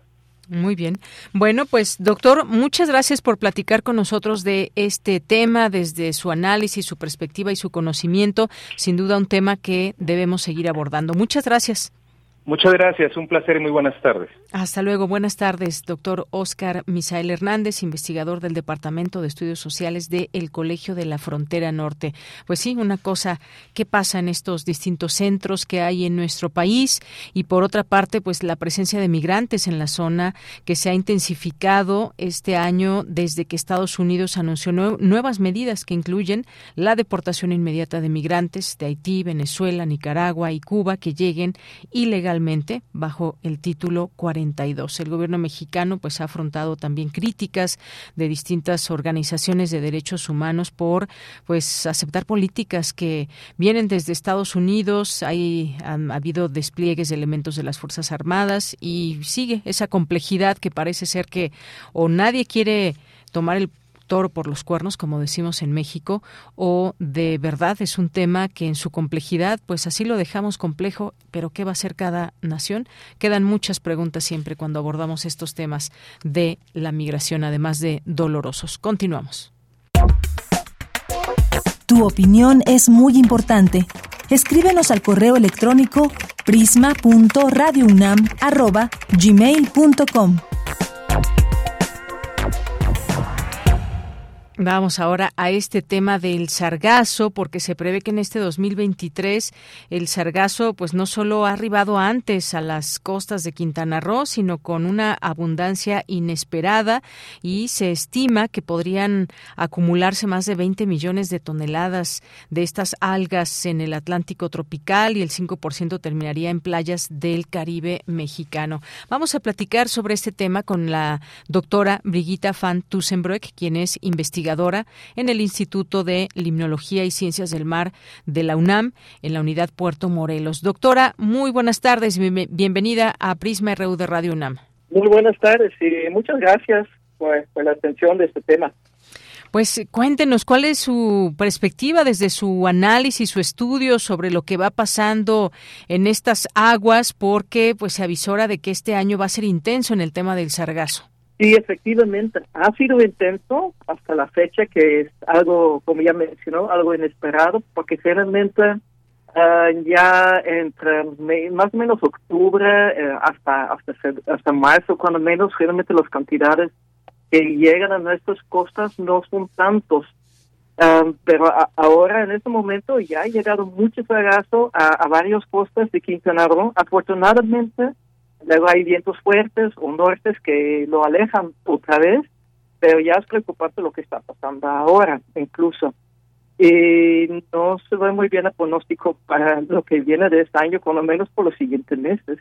Muy bien. Bueno, pues doctor, muchas gracias por platicar con nosotros de este tema desde su análisis, su perspectiva y su conocimiento. Sin duda un tema que debemos seguir abordando. Muchas gracias. Muchas gracias, un placer y muy buenas tardes. Hasta luego, buenas tardes, doctor Oscar Misael Hernández, investigador del Departamento de Estudios Sociales del el Colegio de la Frontera Norte. Pues sí, una cosa, ¿qué pasa en estos distintos centros que hay en nuestro país? Y por otra parte, pues la presencia de migrantes en la zona que se ha intensificado este año desde que Estados Unidos anunció nuevas medidas que incluyen la deportación inmediata de migrantes de Haití, Venezuela, Nicaragua y Cuba que lleguen ilegalmente bajo el título 42. El gobierno mexicano pues ha afrontado también críticas de distintas organizaciones de derechos humanos por pues aceptar políticas que vienen desde Estados Unidos, hay ha habido despliegues de elementos de las Fuerzas Armadas y sigue esa complejidad que parece ser que o nadie quiere tomar el por los cuernos, como decimos en México, o de verdad es un tema que en su complejidad, pues así lo dejamos complejo, pero ¿qué va a ser cada nación? Quedan muchas preguntas siempre cuando abordamos estos temas de la migración, además de dolorosos. Continuamos. Tu opinión es muy importante. Escríbenos al correo electrónico prisma.radiounam@gmail.com. Vamos ahora a este tema del sargazo, porque se prevé que en este 2023 el sargazo, pues no solo ha arribado antes a las costas de Quintana Roo, sino con una abundancia inesperada y se estima que podrían acumularse más de 20 millones de toneladas de estas algas en el Atlántico tropical y el 5% terminaría en playas del Caribe mexicano. Vamos a platicar sobre este tema con la doctora Brigitta van Tussenbroek, quien es investigadora en el Instituto de Limnología y Ciencias del Mar de la UNAM, en la unidad Puerto Morelos. Doctora, muy buenas tardes y bienvenida a Prisma RU de Radio UNAM. Muy buenas tardes y muchas gracias por, la atención de este tema. Pues cuéntenos cuál es su perspectiva desde su análisis, su estudio sobre lo que va pasando en estas aguas, porque pues se avisora de que este año va a ser intenso en el tema del sargazo. Sí, efectivamente, ha sido intenso hasta la fecha, que es algo, como ya mencionó, algo inesperado, porque generalmente ah, ya entre más o menos octubre eh, hasta, hasta hasta marzo, cuando menos, generalmente las cantidades que llegan a nuestras costas no son tantos. Ah, pero ahora, en este momento, ya ha llegado mucho sargazo a, a varias costas de Quintana Roo. Afortunadamente, Luego hay vientos fuertes o nortes que lo alejan otra vez, pero ya es preocupante lo que está pasando ahora, incluso. Y no se ve muy bien el pronóstico para lo que viene de este año, por lo menos por los siguientes meses.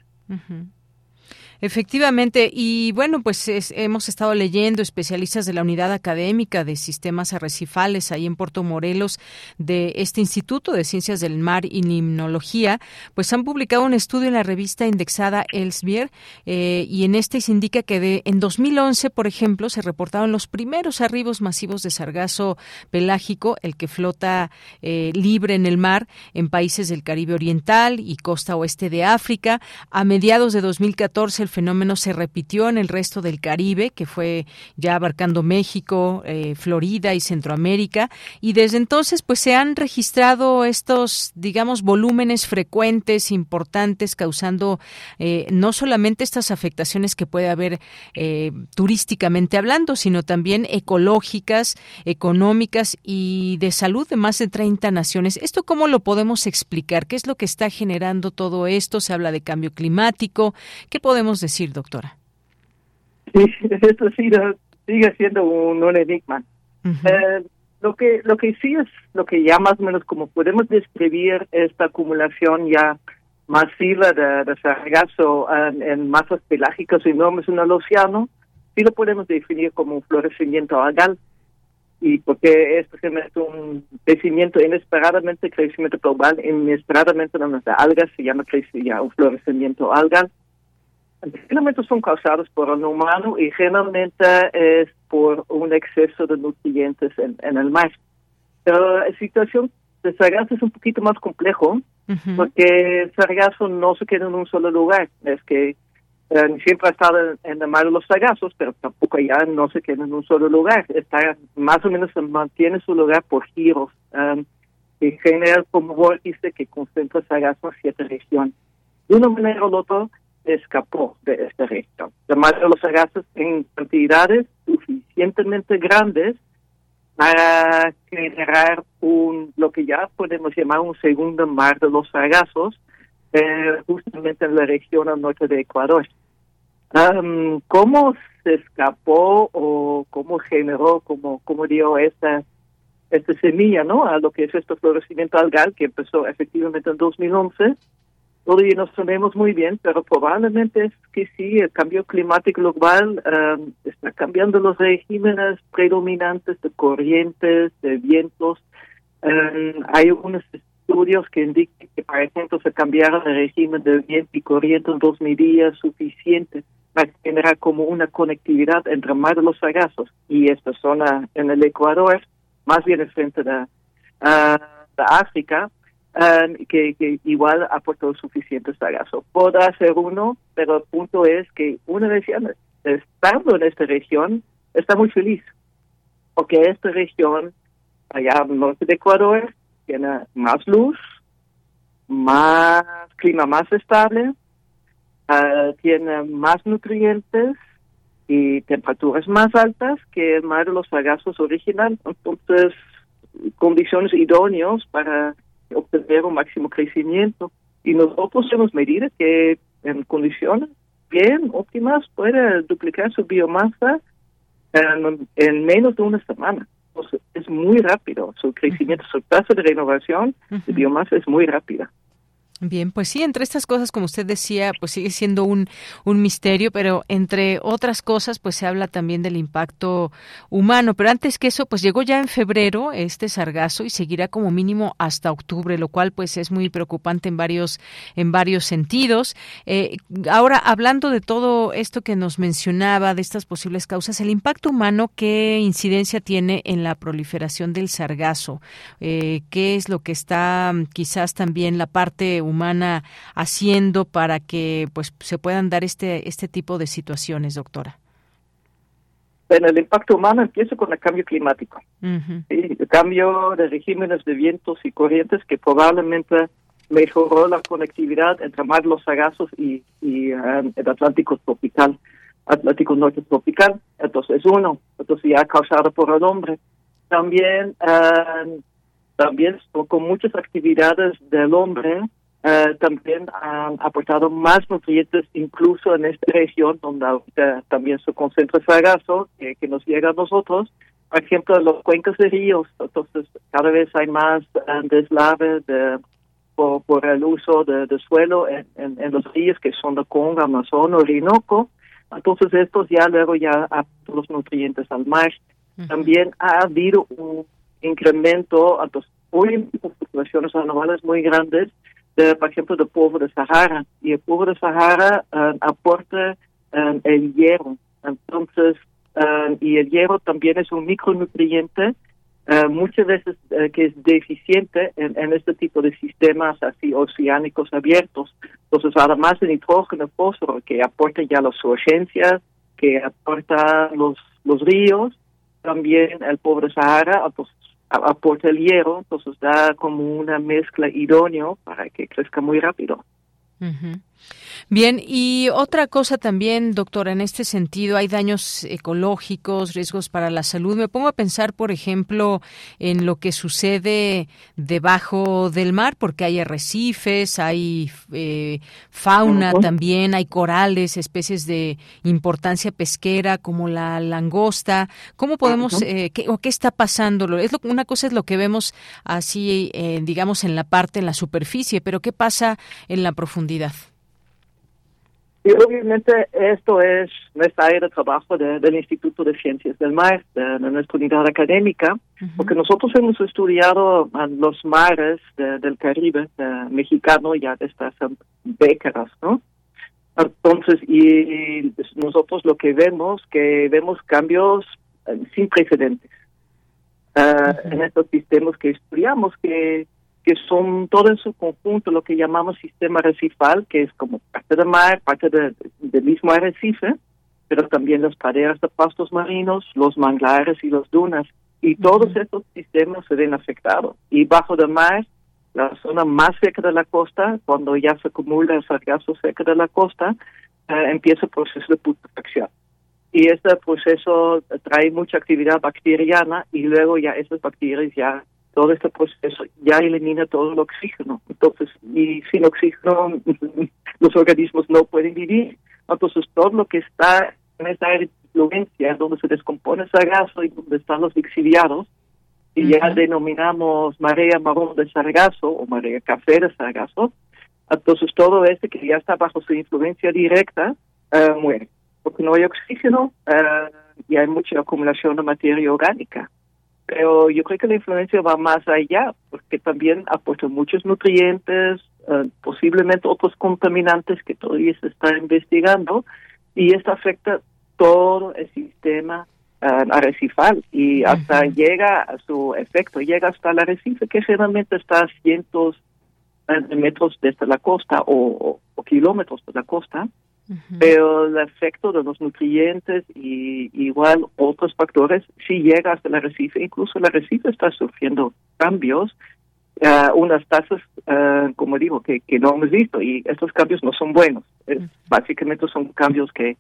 Efectivamente, y bueno, pues hemos estado leyendo especialistas de la Unidad Académica de Sistemas Arrecifales ahí en Puerto Morelos de este Instituto de Ciencias del Mar y Limnología, pues han publicado un estudio en la revista indexada Elsevier eh, y en este se indica que de, en 2011, por ejemplo, se reportaron los primeros arribos masivos de sargazo pelágico, el que flota eh, libre en el mar en países del Caribe Oriental y costa oeste de África. A mediados de 2014, el fenómeno se repitió en el resto del Caribe, que fue ya abarcando México, eh, Florida y Centroamérica, y desde entonces pues se han registrado estos, digamos, volúmenes frecuentes, importantes, causando eh, no solamente estas afectaciones que puede haber eh, turísticamente hablando, sino también ecológicas, económicas y de salud de más de 30 naciones. ¿Esto cómo lo podemos explicar? ¿Qué es lo que está generando todo esto? Se habla de cambio climático. ¿Qué podemos decir, doctora? Sí, esto sigue, sigue siendo un, enigma. Eh, lo que lo que sí es lo que ya más o menos como podemos describir esta acumulación ya masiva de, de sargazo en, masas pelágicas enormes en el océano, sí lo podemos definir como un florecimiento algal. Y porque es un crecimiento inesperadamente, crecimiento global, inesperadamente de las algas se llama ya un florecimiento algal Generalmente son causados por el humano y generalmente es por un exceso de nutrientes en, el mar. Pero la situación de sargazo es un poquito más complejo porque el sargazo no se queda en un solo lugar. Es que eh, siempre ha estado en, el mar los sargazos, pero tampoco ya no se queda en un solo lugar. Está más o menos mantiene su lugar por giros. Um, en general como vórtice que concentra sargazo en cierta región. de una manera u otra escapó de región. La madre de los sargazos en cantidades suficientemente grandes para generar un lo que ya podemos llamar un segundo mar de los sargazos, eh, justamente en la región al norte de Ecuador. ¿Cómo se escapó o cómo generó, cómo, cómo dio esta, esta semilla ¿no? a lo que es este florecimiento algal que empezó efectivamente en 2011? Todavía no sabemos muy bien, pero probablemente es que sí, el cambio climático global um, está cambiando los regímenes predominantes de corrientes, de vientos. Um, hay algunos estudios que indican que, por ejemplo, se cambiaron el régimen de viento y corriente en dos medidas suficientes para generar como una conectividad entre mar de los sagazos y esta zona en el Ecuador, más bien en frente de, uh, de África, Um, que, que, igual aportó suficiente sargazo. Podrá ser uno, pero el punto es que una vez estando en esta región, está muy feliz, porque esta región, allá al norte de Ecuador, tiene más luz, más clima más estable, uh, tiene más nutrientes y temperaturas más altas que el mar de los sargazos original. Entonces, condiciones idóneas para obtener un máximo crecimiento. Y nosotros hemos medido que en condiciones bien óptimas puede duplicar su biomasa en, menos de una semana. es muy rápido su crecimiento, su tasa de renovación de biomasa es muy rápida. Bien, pues sí, entre estas cosas, como usted decía, pues sigue siendo un, un misterio, pero entre otras cosas, pues se habla también del impacto humano. Pero antes que eso, pues llegó ya en febrero este sargazo y seguirá como mínimo hasta octubre, lo cual pues es muy preocupante en varios, en varios sentidos. Eh, ahora, hablando de todo esto que nos mencionaba, de estas posibles causas, el impacto humano, ¿qué incidencia tiene en la proliferación del sargazo? Eh, ¿Qué es lo que está quizás también la parte haciendo para que pues se puedan dar este este tipo de situaciones, doctora? Bueno, el impacto humano empieza con el cambio climático. el cambio de regímenes de vientos y corrientes que probablemente mejoró la conectividad entre mar los sagazos y, y um, el Atlántico tropical, Atlántico norte tropical. Entonces, uno, entonces ya causado por el hombre. También, um, también con muchas actividades del hombre, eh, también han aportado más nutrientes incluso en esta región donde también se concentra el sargazo que, que, nos llega a nosotros. Por ejemplo, en los cuencas de ríos, entonces cada vez hay más eh, deslave de, por, el uso de, suelo en, en, los ríos que son de Congo, Amazon, Orinoco. Entonces estos ya luego ya aportan los nutrientes al mar. También ha habido un incremento, entonces, hoy populaciones anuales muy grandes por ejemplo, del polvo de Sahara. Y el polvo de Sahara eh, aporta eh, el hierro. Entonces, eh, y el hierro también es un micronutriente muchas veces que es deficiente en, este tipo de sistemas así oceánicos abiertos. Entonces, además de nitrógeno, fósforo, que aporta ya las urgencias, que aporta los, los ríos, también el pobre Sahara, pues, aporta el hierro, entonces da como una mezcla idóneo para que crezca muy rápido. Bien, y otra cosa también, doctora, en este sentido, hay daños ecológicos, riesgos para la salud. Me pongo a pensar, por ejemplo, en lo que sucede debajo del mar, porque hay arrecifes, hay eh, fauna también, hay corales, especies de importancia pesquera como la langosta. ¿Cómo podemos, eh, qué, o qué está pasando? Es una cosa es lo que vemos así, eh, digamos, en la parte, en la superficie, pero ¿qué pasa en la profundidad? Y obviamente esto es nuestra área de trabajo del Instituto de Ciencias del Mar, de, nuestra unidad académica, porque nosotros hemos estudiado los mares del Caribe mexicano ya desde hace décadas, ¿no? Entonces, y nosotros lo que vemos, que vemos cambios eh, sin precedentes uh, en estos sistemas que estudiamos, que que son todo en su conjunto lo que llamamos sistema recifal, que es como parte del mar, parte del mismo arrecife, pero también las praderas de pastos marinos, los manglares y las dunas. Y todos estos sistemas se ven afectados. Y bajo del mar, la zona más seca de la costa, cuando ya se acumula el sargazo seca de la costa, eh, empieza el proceso de putrefacción. Y este proceso trae mucha actividad bacteriana y luego ya esas bacterias ya, todo este proceso ya elimina todo el oxígeno. Entonces, y sin oxígeno los organismos no pueden vivir. Entonces, todo lo que está en de influencia, donde se descompone el sargazo y donde están los lixiviados, y ya denominamos marea marrón de sargazo o marea café de sargazo, entonces todo este que ya está bajo su influencia directa eh, muere, porque no hay oxígeno eh, y hay mucha acumulación de materia orgánica. Pero yo creo que la influencia va más allá, porque también aporta muchos nutrientes, eh, posiblemente otros contaminantes que todavía se está investigando, y esto afecta todo el sistema arrecifal y hasta llega a su efecto, llega hasta el arrecife que generalmente está a cientos de metros desde la costa o, kilómetros de la costa, pero el efecto de los nutrientes y igual otros factores sí llega hasta el arrecife, incluso el arrecife está sufriendo cambios, unas tasas, como digo, que, que no hemos visto. Y estos cambios no son buenos, básicamente son cambios que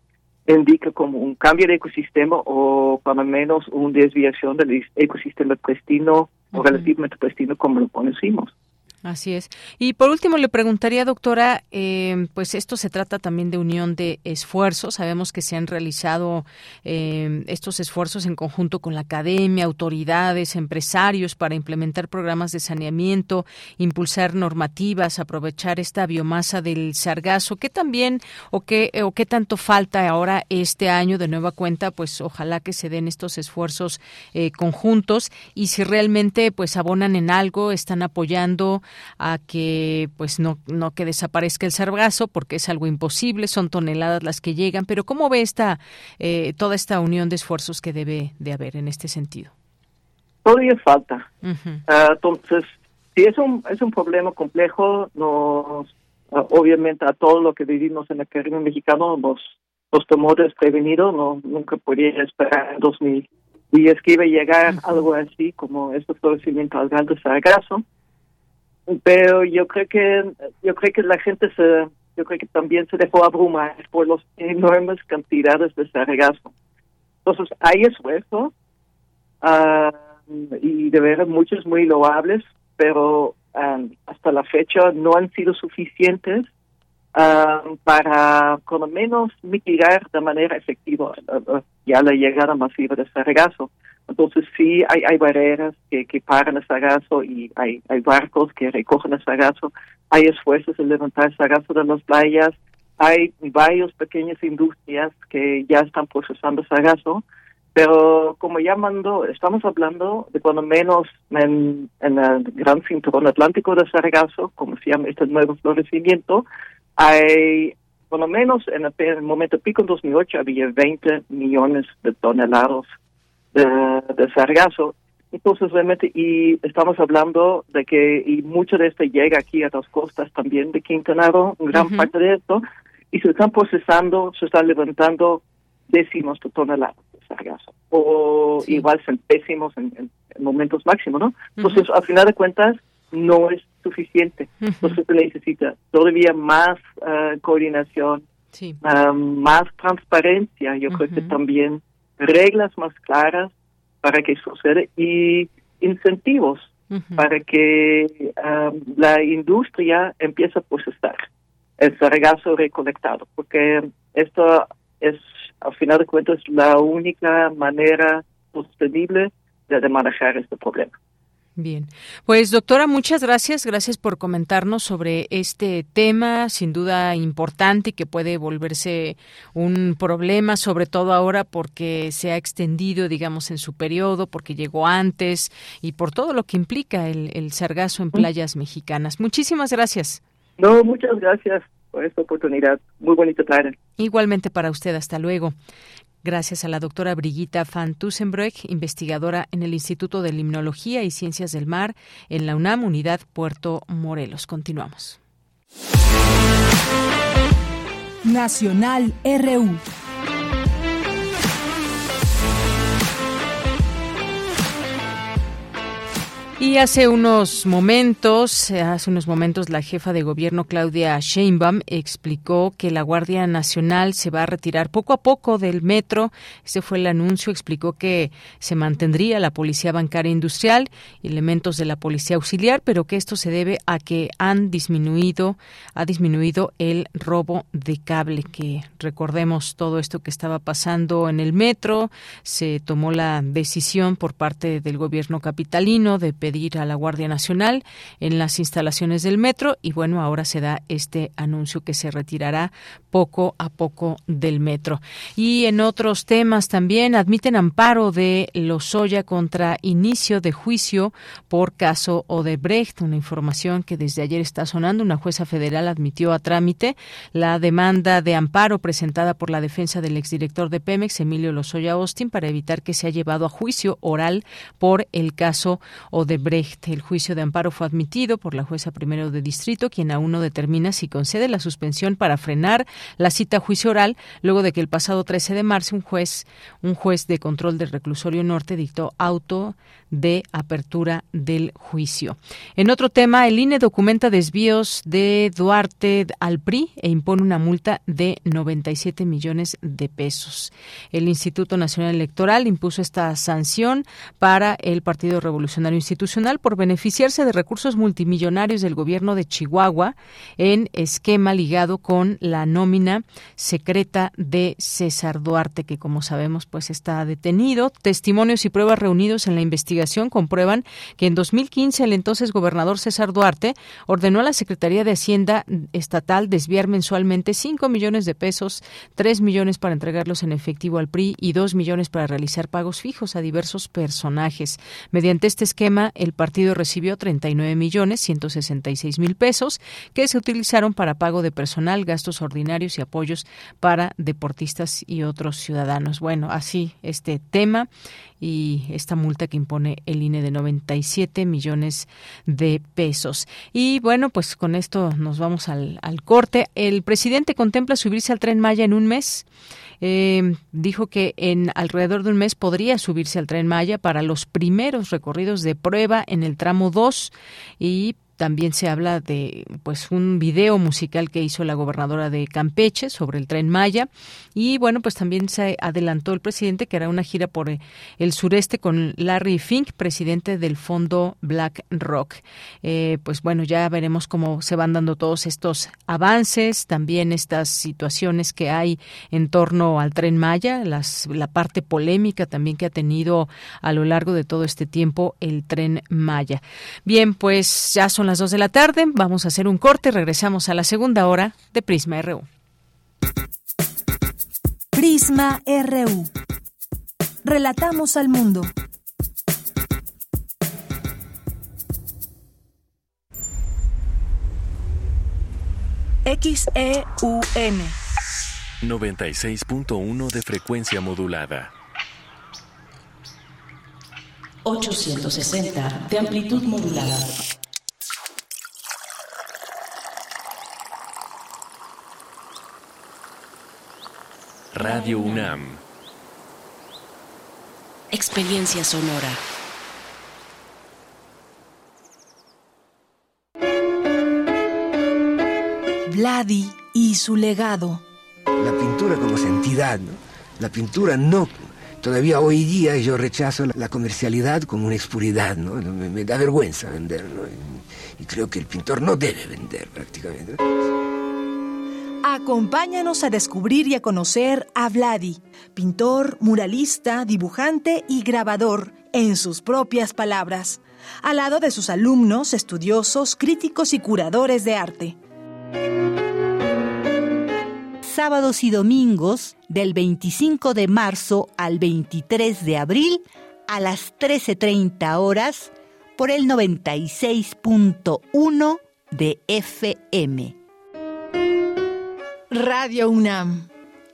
indica como un cambio de ecosistema o por lo menos una desviación del ecosistema pristino o relativamente pristino como lo conocimos. Así es. Y por último le preguntaría, doctora, eh, pues esto se trata también de unión de esfuerzos. Sabemos que se han realizado eh, estos esfuerzos en conjunto con la academia, autoridades, empresarios para implementar programas de saneamiento, impulsar normativas, aprovechar esta biomasa del sargazo. ¿Qué también o qué o qué tanto falta ahora este año de nueva cuenta? Pues ojalá que se den estos esfuerzos eh, conjuntos y si realmente pues abonan en algo, están apoyando a que pues no, no que desaparezca el sargazo porque es algo imposible, son toneladas las que llegan, pero ¿cómo ve esta eh, toda esta unión de esfuerzos que debe de haber en este sentido? Todavía falta. Ah, entonces, si es un, es un problema complejo, nos ah, obviamente a todo lo que vivimos en el Caribe mexicano nos, nos tomó desprevenido, no, nunca podía esperar en 2010 que iba a llegar algo así como este florecimiento al de sargazo pero yo creo que yo creo que la gente se yo creo que también se dejó abrumar por las enormes cantidades de sargazo. Entonces hay esfuerzo ah, y de ver muchos muy loables, pero ah, hasta la fecha no han sido suficientes ah, para con lo menos mitigar de manera efectiva ya la llegada masiva de sargazo. Entonces sí hay, hay barreras que, que paran el sargazo y hay, hay barcos que recogen el sargazo, hay esfuerzos en levantar el sargazo de las playas, hay varias pequeñas industrias que ya están procesando sargazo, pero como ya mandó, estamos hablando de cuando menos en, en el gran cinturón atlántico de sargazo, como se llama este nuevo florecimiento, hay lo menos en el, momento pico en 2008 había 20 millones de toneladas de, sargazo. Entonces, realmente, y estamos hablando de que, y mucho de esto llega aquí a las costas también de Quintana Roo, gran parte de esto, y se están procesando, se están levantando décimos de toneladas de sargazo, o igual centésimos en, en, momentos máximos, ¿no? Entonces, al final de cuentas, no es suficiente. Entonces, se necesita todavía más uh, coordinación, uh, más transparencia, yo creo que también reglas más claras para que suceda y incentivos para que um, la industria empiece a procesar el sargazo recolectado, porque esto es, al final de cuentas, la única manera sostenible de manejar este problema. Bien, pues doctora, muchas gracias, gracias por comentarnos sobre este tema, sin duda importante y que puede volverse un problema, sobre todo ahora porque se ha extendido, digamos, en su periodo, porque llegó antes y por todo lo que implica el, el sargazo en playas mexicanas. Muchísimas gracias. No, muchas gracias por esta oportunidad. Muy bonita tarde. Igualmente para usted, hasta luego. Gracias a la doctora Brigitta van Tussenbroek, investigadora en el Instituto de Limnología y Ciencias del Mar en la UNAM, Unidad Puerto Morelos. Continuamos. Nacional RU. Y hace unos momentos, hace unos momentos la jefa de gobierno Claudia Sheinbaum explicó que la Guardia Nacional se va a retirar poco a poco del metro. Ese fue el anuncio. Explicó que se mantendría la policía bancaria industrial, elementos de la policía auxiliar, pero que esto se debe a que han disminuido, ha disminuido el robo de cable. Que recordemos todo esto que estaba pasando en el metro. Se tomó la decisión por parte del gobierno capitalino de pedir a la Guardia Nacional en las instalaciones del metro y bueno, ahora se da este anuncio que se retirará poco a poco del metro. Y en otros temas también admiten amparo de Lozoya contra inicio de juicio por caso Odebrecht, una información que desde ayer está sonando. Una jueza federal admitió a trámite la demanda de amparo presentada por la defensa del exdirector de Pemex, Emilio Lozoya Austin, para evitar que sea llevado a juicio oral por el caso Odebrecht Brecht. El juicio de amparo fue admitido por la jueza primero de distrito, quien aún no determina si concede la suspensión para frenar la cita juicio oral, luego de que el pasado 13 de marzo un juez, un juez de control del reclusorio norte dictó auto de apertura del juicio. En otro tema, el INE documenta desvíos de Duarte al PRI e impone una multa de 97 millones de pesos. El Instituto Nacional Electoral impuso esta sanción para el Partido Revolucionario Institucional por beneficiarse de recursos multimillonarios del gobierno de Chihuahua en esquema ligado con la nómina secreta de César Duarte, que como sabemos pues está detenido. Testimonios y pruebas reunidos en la investigación comprueban que en 2015 el entonces gobernador César Duarte ordenó a la Secretaría de Hacienda Estatal desviar mensualmente 5 millones de pesos, 3 millones para entregarlos en efectivo al PRI y 2 millones para realizar pagos fijos a diversos personajes. Mediante este esquema, el partido recibió 39 millones 166 mil pesos que se utilizaron para pago de personal, gastos ordinarios y apoyos para deportistas y otros ciudadanos. Bueno, así este tema y esta multa que impone el INE de 97 millones de pesos. Y bueno, pues con esto nos vamos al, corte. El presidente contempla subirse al tren Maya en un mes. Eh, dijo que en alrededor de un mes podría subirse al tren Maya para los primeros recorridos de prueba en el tramo 2 y también se habla de pues un video musical que hizo la gobernadora de Campeche sobre el tren Maya y bueno pues también se adelantó el presidente que hará una gira por el sureste con Larry Fink, presidente del fondo Black Rock. Eh, pues bueno ya veremos cómo se van dando todos estos avances, también estas situaciones que hay en torno al tren Maya, la parte polémica también que ha tenido a lo largo de todo este tiempo el tren Maya. Bien pues ya son las 2 de la tarde. Vamos a hacer un corte. Regresamos a la segunda hora de Prisma RU. Prisma RU. Relatamos al mundo. XEUN 96.1 de frecuencia modulada. 860 de amplitud modulada. Radio UNAM. Experiencia sonora. Vladi y su legado. La pintura como entidad, ¿no? La pintura no. Todavía hoy día yo rechazo la comercialidad como una expuridad, ¿no? Me, da vergüenza vender, ¿no? Y, y creo que el pintor no debe vender prácticamente. Acompáñanos a descubrir y a conocer a Vladi, pintor, muralista, dibujante y grabador, en sus propias palabras, al lado de sus alumnos, estudiosos, críticos y curadores de arte. Sábados y domingos, del 25 de marzo al 23 de abril, a las 13.30 horas, por el 96.1 de FM. Radio UNAM.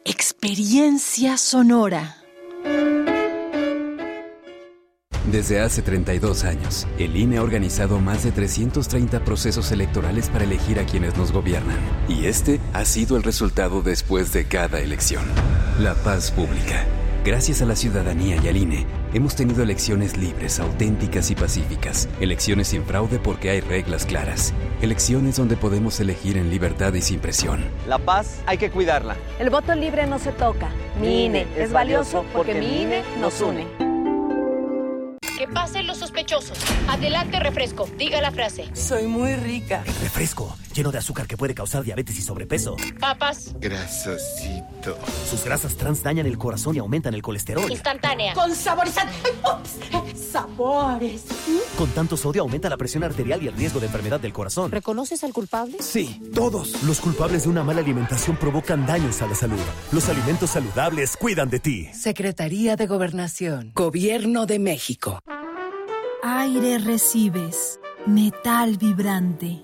Experiencia sonora. Desde hace 32 años, el INE ha organizado más de 330 procesos electorales para elegir a quienes nos gobiernan. Y este ha sido el resultado después de cada elección. La paz pública. Gracias a la ciudadanía y al INE Hemos tenido elecciones libres, auténticas y pacíficas. Elecciones sin fraude porque hay reglas claras. Elecciones donde podemos elegir en libertad y sin presión. La paz hay que cuidarla. El voto libre no se toca. Mi INE es valioso porque mi INE nos une. Que pasen los sospechosos. Adelante, refresco. Diga la frase. Soy muy rica. refresco, lleno de azúcar que puede causar diabetes y sobrepeso. Papas. Grasosito. Sus grasas trans dañan el corazón y aumentan el colesterol. Instantánea. Con saborizante. Sabores. Con tanto sodio aumenta la presión arterial y el riesgo de enfermedad del corazón. ¿Reconoces al culpable? Sí, todos. Los culpables de una mala alimentación provocan daños a la salud. Los alimentos saludables cuidan de ti. Secretaría de Gobernación. Gobierno de México. Aire recibes, metal vibrante,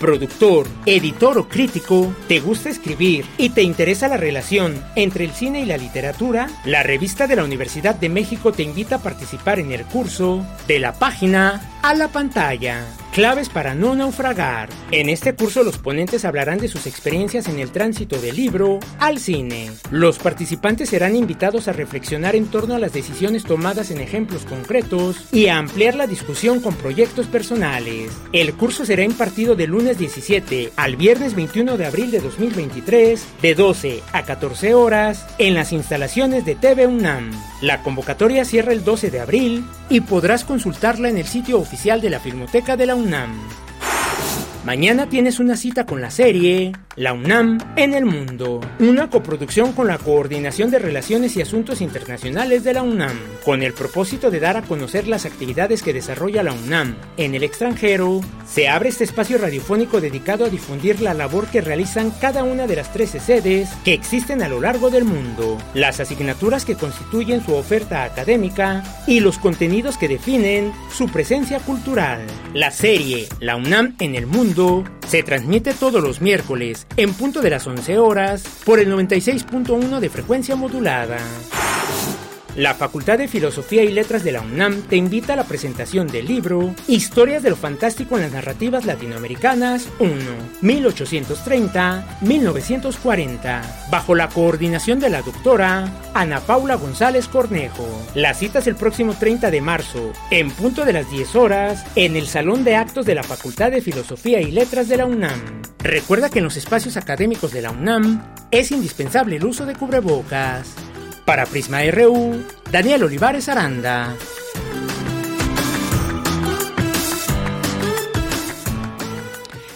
productor, editor o crítico? ¿Te gusta escribir y te interesa la relación entre el cine y la literatura? La revista de la Universidad de México te invita a participar en el curso De la página a la pantalla. Claves para no naufragar. En este curso los ponentes hablarán de sus experiencias en el tránsito del libro al cine. Los participantes serán invitados a reflexionar en torno a las decisiones tomadas en ejemplos concretos y a ampliar la discusión con proyectos personales. El curso será impartido de lunes 17 al viernes 21 de abril de 2023 de 12 a 14 horas en las instalaciones de TV UNAM. La convocatoria cierra el 12 de abril y podrás consultarla en el sitio oficial de la Filmoteca de la UNAM. Mañana tienes una cita con la serie La UNAM en el Mundo, una coproducción con la Coordinación de Relaciones y Asuntos Internacionales de la UNAM, con el propósito de dar a conocer las actividades que desarrolla la UNAM en el extranjero. Se abre este espacio radiofónico dedicado a difundir la labor que realizan cada una de las 13 sedes que existen a lo largo del mundo, las asignaturas que constituyen su oferta académica y los contenidos que definen su presencia cultural. La serie La UNAM en el Mundo se transmite todos los miércoles en punto de las 11 horas por el 96.1 de frecuencia modulada. La Facultad de Filosofía y Letras de la UNAM te invita a la presentación del libro Historias de lo Fantástico en las Narrativas Latinoamericanas 1, 1830-1940, bajo la coordinación de la doctora Ana Paula González Cornejo. La cita es el próximo 30 de marzo, en punto de las 10 horas, en el Salón de Actos de la Facultad de Filosofía y Letras de la UNAM. Recuerda que en los espacios académicos de la UNAM es indispensable el uso de cubrebocas. Para Prisma RU, Daniel Olivares Aranda.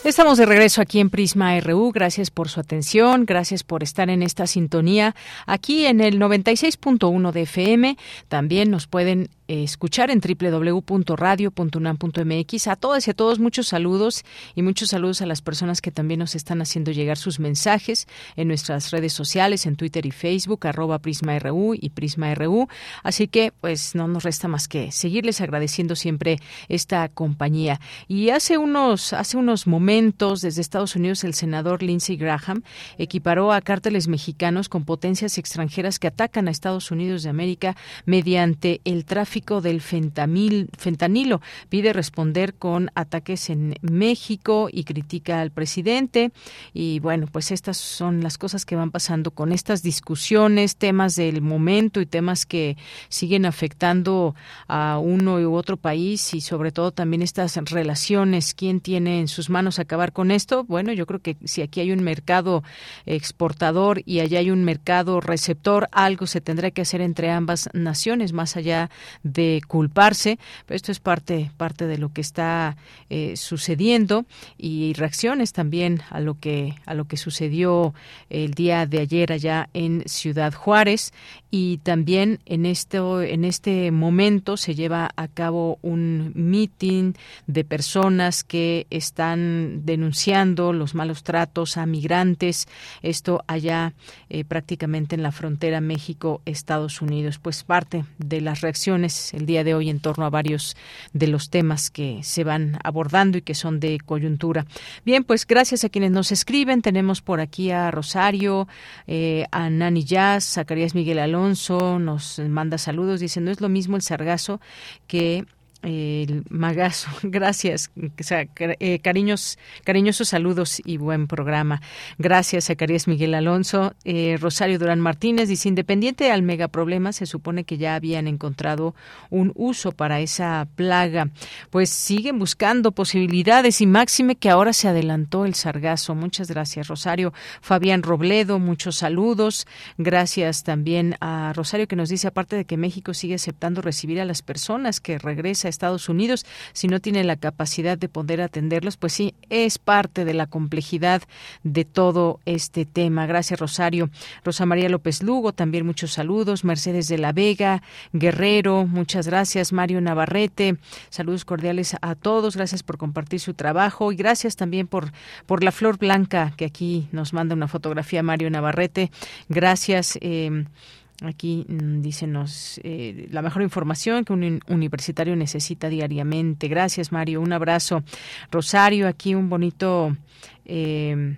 Estamos de regreso aquí en Prisma RU. Gracias por su atención, gracias por estar en esta sintonía aquí en el 96.1 de FM. También nos pueden escuchar en www.radio.unam.mx. A todas y a todos muchos saludos y muchos saludos a las personas que también nos están haciendo llegar sus mensajes en nuestras redes sociales, en Twitter y Facebook, arroba PrismaRU y PrismaRU. Así que pues no nos resta más que seguirles agradeciendo siempre esta compañía. Y hace unos, hace unos momentos desde Estados Unidos el senador Lindsey Graham equiparó a cárteles mexicanos con potencias extranjeras que atacan a Estados Unidos de América mediante el tráfico del fentamil, fentanilo. Pide responder con ataques en México y critica al presidente. Y bueno, pues estas son las cosas que van pasando con estas discusiones, temas del momento y temas que siguen afectando a uno u otro país y sobre todo también estas relaciones, quién tiene en sus manos acabar con esto? Bueno, yo creo que si aquí hay un mercado exportador y allá hay un mercado receptor, algo se tendrá que hacer entre ambas naciones, más allá de culparse. Esto es parte, parte de lo que está eh, sucediendo y reacciones también a lo que, a lo que sucedió el día de ayer allá en Ciudad Juárez y también en esto, en este momento se lleva a cabo un meeting de personas que están denunciando los malos tratos a migrantes. Esto allá eh, prácticamente en la frontera México-Estados Unidos. Pues parte de las reacciones el día de hoy en torno a varios de los temas que se van abordando y que son de coyuntura. Bien, pues gracias a quienes nos escriben. Tenemos por aquí a Rosario, eh, a Nani Jazz, Zacarías Miguel Alonso, nos manda saludos. Dice, no es lo mismo el sargazo que el magazo. Gracias, eh, cariños, cariñosos saludos y buen programa. Gracias, Zacarías Miguel Alonso. Eh, Rosario Durán Martínez dice, independiente al megaproblema, se supone que ya habían encontrado un uso para esa plaga. Pues siguen buscando posibilidades y máxime que ahora se adelantó el sargazo. Muchas gracias, Rosario. Fabián Robledo, muchos saludos. Gracias también a Rosario que nos dice, aparte de que México sigue aceptando recibir a las personas que regresa Estados Unidos, si no tiene la capacidad de poder atenderlos, pues sí, es parte de la complejidad de todo este tema. Gracias, Rosario. Rosa María López Lugo, también muchos saludos. Mercedes de la Vega, Guerrero, muchas gracias. Mario Navarrete, saludos cordiales a todos. Gracias por compartir su trabajo y gracias también por, por la flor blanca que aquí nos manda una fotografía Mario Navarrete. Gracias. Eh, Aquí mm, dícenos eh, la mejor información que un universitario necesita diariamente. Gracias, Mario. Un abrazo. Rosario, aquí un bonito eh,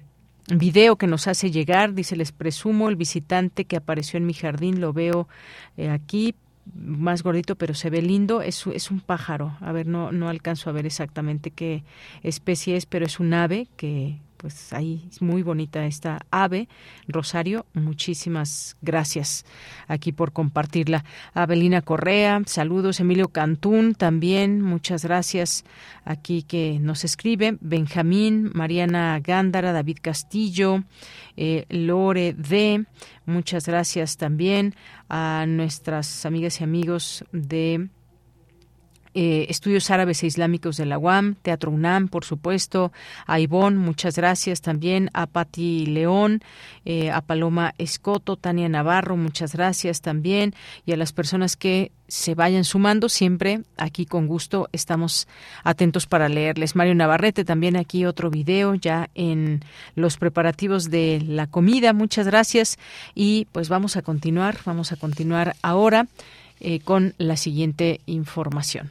video que nos hace llegar. Dice, les presumo el visitante que apareció en mi jardín. Lo veo eh, aquí más gordito, pero se ve lindo. Es, es un pájaro. A ver, no, no alcanzo a ver exactamente qué especie es, pero es un ave que pues ahí es muy bonita esta ave. Rosario, muchísimas gracias aquí por compartirla. Abelina Correa, saludos. Emilio Cantún también, muchas gracias aquí que nos escribe. Benjamín, Mariana Gándara, David Castillo, eh, Lore D. Muchas gracias también a nuestras amigas y amigos de eh, Estudios Árabes e Islámicos de la UAM, Teatro UNAM, por supuesto, a Ivonne, muchas gracias también, a Pati León, eh, a Paloma Escoto, Tania Navarro, muchas gracias también, y a las personas que se vayan sumando siempre aquí con gusto estamos atentos para leerles. Mario Navarrete también aquí otro video ya en los preparativos de la comida muchas gracias y pues vamos a continuar vamos a continuar ahora eh, con la siguiente información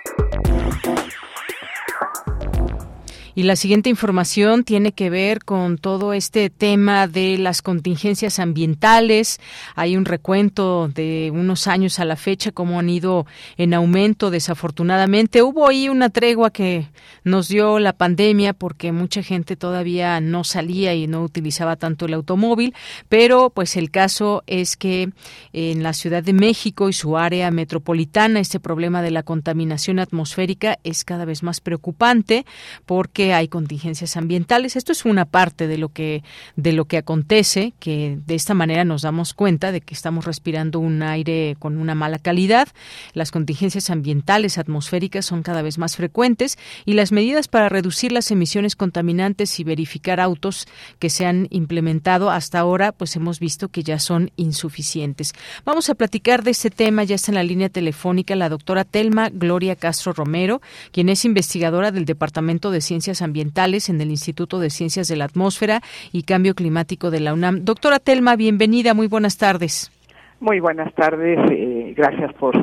Y la siguiente información tiene que ver con todo este tema de las contingencias ambientales. Hay un recuento de unos años a la fecha, cómo han ido en aumento desafortunadamente. Hubo ahí una tregua que nos dio la pandemia porque mucha gente todavía no salía y no utilizaba tanto el automóvil, pero pues el caso es que en la Ciudad de México y su área metropolitana este problema de la contaminación atmosférica es cada vez más preocupante porque hay contingencias ambientales. Esto es una parte de lo que de lo que acontece, que de esta manera nos damos cuenta de que estamos respirando un aire con una mala calidad. Las contingencias ambientales atmosféricas son cada vez más frecuentes y las medidas para reducir las emisiones contaminantes y verificar autos que se han implementado hasta ahora, pues hemos visto que ya son insuficientes. Vamos a platicar de este tema, ya está en la línea telefónica la doctora Telma Gloria Castro Romero, quien es investigadora del Departamento de Ciencias Ambientales en el Instituto de Ciencias de la Atmósfera y Cambio Climático de la UNAM. Doctora Telma, bienvenida, muy buenas tardes. Muy buenas tardes, eh, gracias por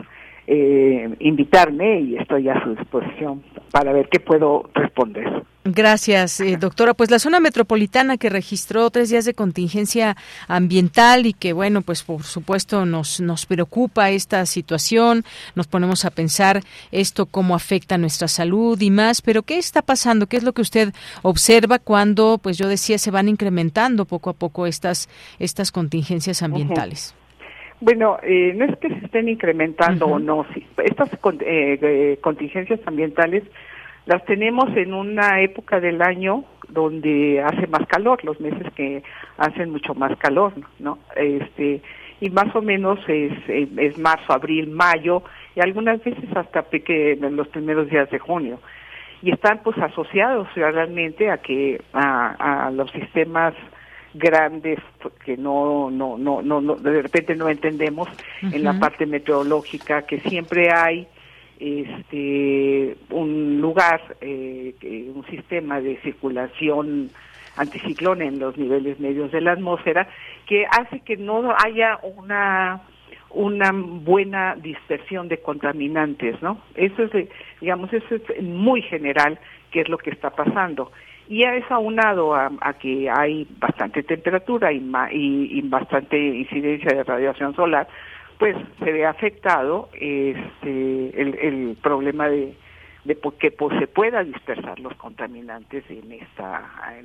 eh, invitarme y estoy a su disposición para ver qué puedo responder. Gracias, eh, doctora. Pues la zona metropolitana que registró tres días de contingencia ambiental y que, bueno, pues por supuesto nos, nos preocupa esta situación, nos ponemos a pensar esto cómo afecta nuestra salud y más, pero ¿qué está pasando? ¿Qué es lo que usted observa cuando, pues yo decía, se van incrementando poco a poco estas, estas contingencias ambientales? Bueno, eh, no es que se estén incrementando o no. estas eh, contingencias ambientales Las tenemos en una época del año donde hace más calor, los meses que hacen mucho más calor, ¿no? Este, y más o menos es, es marzo, abril, mayo y algunas veces hasta los primeros días de junio. Y están pues asociados realmente a que a, a los sistemas grandes que no, no, no, no, de repente no entendemos en la parte meteorológica, que siempre hay este un lugar, eh, un sistema de circulación anticiclón en los niveles medios de la atmósfera que hace que no haya una una buena dispersión de contaminantes, ¿no? Eso es, digamos, eso es muy general qué es lo que está pasando. Y a eso aunado a, que hay bastante temperatura y, y, bastante incidencia de radiación solar, pues se ve afectado este, el, problema de, de que pues, se pueda dispersar los contaminantes en esta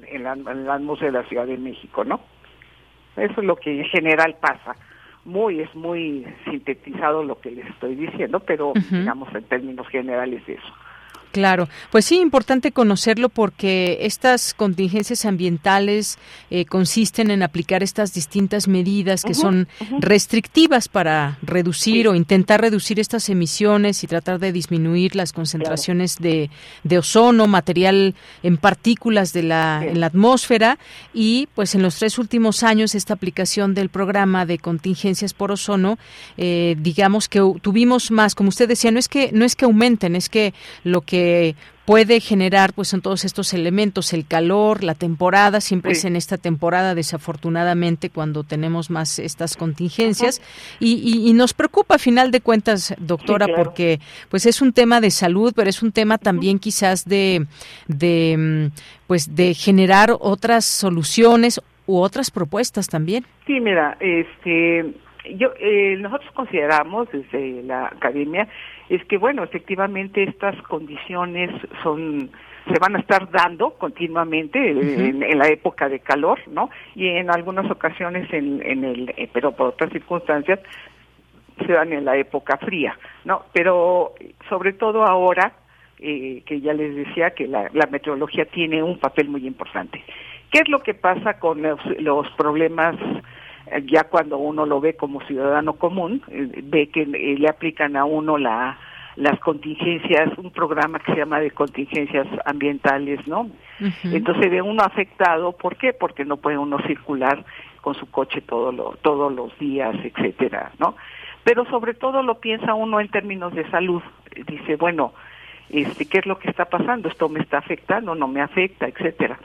en, la, atmósfera de la Ciudad de México, ¿no? Eso es lo que en general pasa. Muy es muy sintetizado lo que les estoy diciendo, pero digamos en términos generales eso. Claro, pues sí, importante conocerlo porque estas contingencias ambientales eh, consisten en aplicar estas distintas medidas que son restrictivas para reducir o intentar reducir estas emisiones y tratar de disminuir las concentraciones de, de, ozono, material en partículas de la, en la atmósfera. Y pues en los tres últimos años esta aplicación del programa de contingencias por ozono, eh, digamos que tuvimos más, como usted decía, no es que no es que aumenten, es que lo que puede generar pues son todos estos elementos el calor la temporada siempre es en esta temporada desafortunadamente cuando tenemos más estas contingencias. Y, nos preocupa a final de cuentas doctora porque pues es un tema de salud pero es un tema también quizás de de mm, pues de generar otras soluciones u otras propuestas también. Sí mira este yo eh, nosotros consideramos desde la academia es que bueno, efectivamente estas condiciones son se van a estar dando continuamente en, la época de calor, ¿no? Y en algunas ocasiones en, en el eh, pero por otras circunstancias se dan en la época fría, ¿no? Pero sobre todo ahora eh, que ya les decía que la, meteorología tiene un papel muy importante. ¿Qué es lo que pasa con los problemas eh, ya cuando uno lo ve como ciudadano común, eh, ve que eh, le aplican a uno la las contingencias, un programa que se llama de contingencias ambientales, ¿no? Entonces ve uno afectado, ¿por qué? Porque no puede uno circular con su coche todo lo, todos los días, etcétera, ¿no? Pero sobre todo lo piensa uno en términos de salud. Dice, bueno, este, ¿qué es lo que está pasando? ¿Esto me está afectando? ¿No me afecta? etcétera.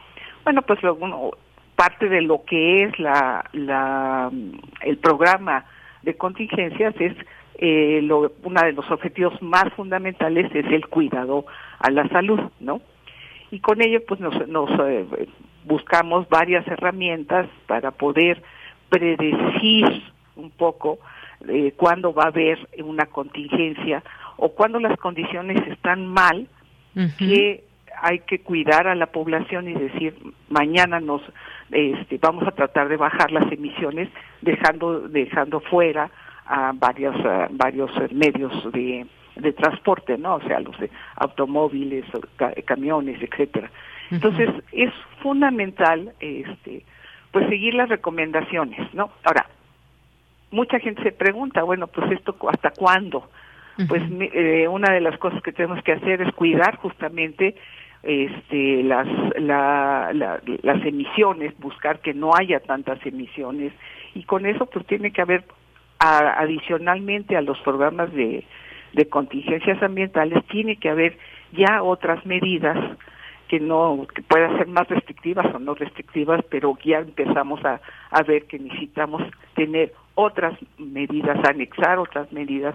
Bueno, pues lo, uno, parte de lo que es la, la el programa de contingencias es eh, lo, uno de los objetivos más fundamentales es el cuidado a la salud, ¿no? Y con ello pues nos, nos eh, buscamos varias herramientas para poder predecir un poco eh, cuándo va a haber una contingencia o cuando las condiciones están mal, que hay que cuidar a la población y decir mañana nos este, vamos a tratar de bajar las emisiones dejando dejando fuera a varios varios medios de, de transporte no o sea los automóviles camiones etcétera. Entonces es fundamental este pues seguir las recomendaciones no ahora mucha gente se pregunta bueno pues esto hasta cuándo pues eh, una de las cosas que tenemos que hacer es cuidar justamente este, las, las emisiones, buscar que no haya tantas emisiones. Y con eso pues tiene que haber adicionalmente a los programas de, de contingencias ambientales tiene que haber ya otras medidas que no que puedan ser más restrictivas o no restrictivas, pero ya empezamos a, a ver que necesitamos tener otras medidas, anexar otras medidas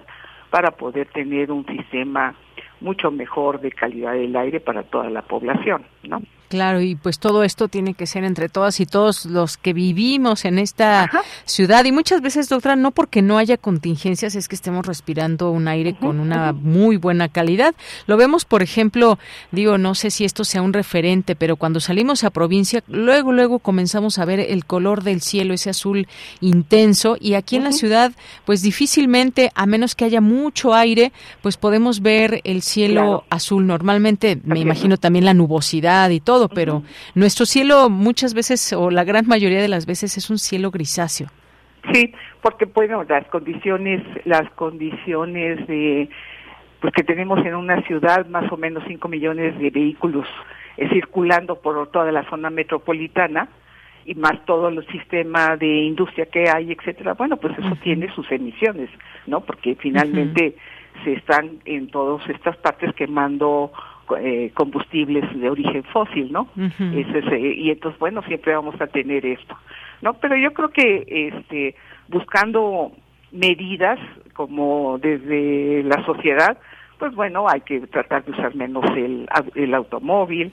para poder tener un sistema mucho mejor de calidad del aire para toda la población, ¿no? Claro, y pues todo esto tiene que ser entre todas y todos los que vivimos en esta ciudad. Y muchas veces, doctora, no porque no haya contingencias, es que estemos respirando un aire con una muy buena calidad. Lo vemos, por ejemplo, digo, no sé si esto sea un referente, pero cuando salimos a provincia, luego, luego comenzamos a ver el color del cielo, ese azul intenso. Y aquí en la ciudad, pues difícilmente, a menos que haya mucho aire, pues podemos ver el cielo azul. Normalmente, me imagino también la nubosidad y todo pero nuestro cielo muchas veces, o la gran mayoría de las veces, es un cielo grisáceo. Sí, porque bueno, las condiciones, las condiciones de pues que tenemos en una ciudad más o menos 5 millones de vehículos eh, circulando por toda la zona metropolitana y más todo el sistema de industria que hay, etcétera. Bueno, pues eso tiene sus emisiones, ¿no? Porque finalmente se están en todas estas partes quemando eh, combustibles de origen fósil, ¿no? Eh, y entonces, bueno, siempre vamos a tener esto, ¿no? Pero yo creo que este, buscando medidas como desde la sociedad, pues bueno, hay que tratar de usar menos el, el automóvil,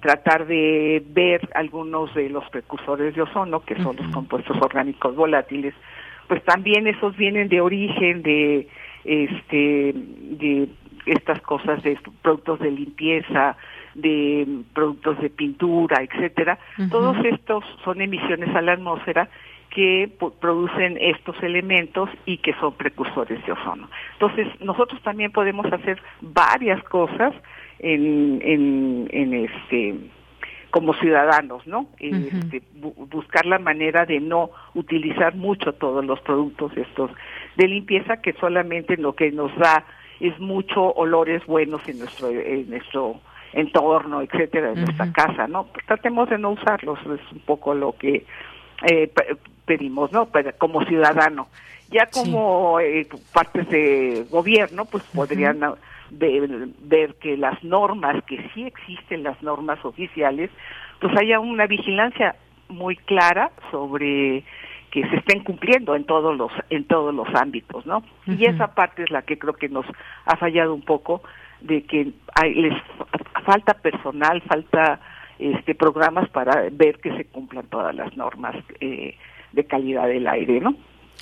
tratar de ver algunos de los precursores de ozono, que son los compuestos orgánicos volátiles, pues también esos vienen de origen de este de estas cosas de productos de limpieza, de productos de pintura, etcétera. Todos estos son emisiones a la atmósfera que producen estos elementos y que son precursores de ozono. Entonces, nosotros también podemos hacer varias cosas en, en, en este como ciudadanos, ¿no? Este, buscar la manera de no utilizar mucho todos los productos estos de limpieza que solamente lo que nos da es mucho olores buenos en nuestro en nuestro entorno, etcétera, en nuestra casa, ¿no? Pues tratemos de no usarlos, es un poco lo que eh, pedimos, ¿no? como ciudadano. Ya como eh, partes de gobierno, pues podrían ver, ver, que las normas, que sí existen las normas oficiales, pues haya una vigilancia muy clara sobre que se estén cumpliendo en todos los en todos los ámbitos, ¿no? Y esa parte es la que creo que nos ha fallado un poco de que hay, les falta personal, falta este programas para ver que se cumplan todas las normas eh, de calidad del aire, ¿no?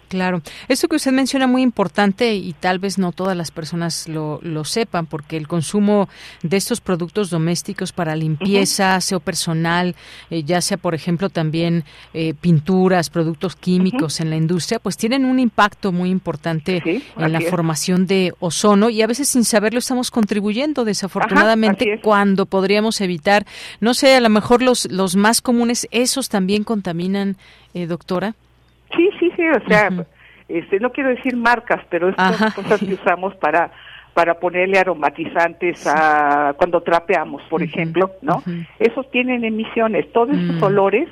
Claro, eso que usted menciona muy importante y tal vez no todas las personas lo, lo sepan, porque el consumo de estos productos domésticos para limpieza, aseo personal, eh, ya sea por ejemplo también eh, pinturas, productos químicos en la industria, pues tienen un impacto muy importante en la formación de ozono y a veces sin saberlo estamos contribuyendo desafortunadamente cuando podríamos evitar, no sé, a lo mejor los, los más comunes, esos también contaminan, eh, doctora. Sí, sí, sí, o sea, este, no quiero decir marcas, pero estas cosas que usamos para para ponerle aromatizantes a cuando trapeamos, por ejemplo, ¿no? Esos tienen emisiones, todos esos mm. olores,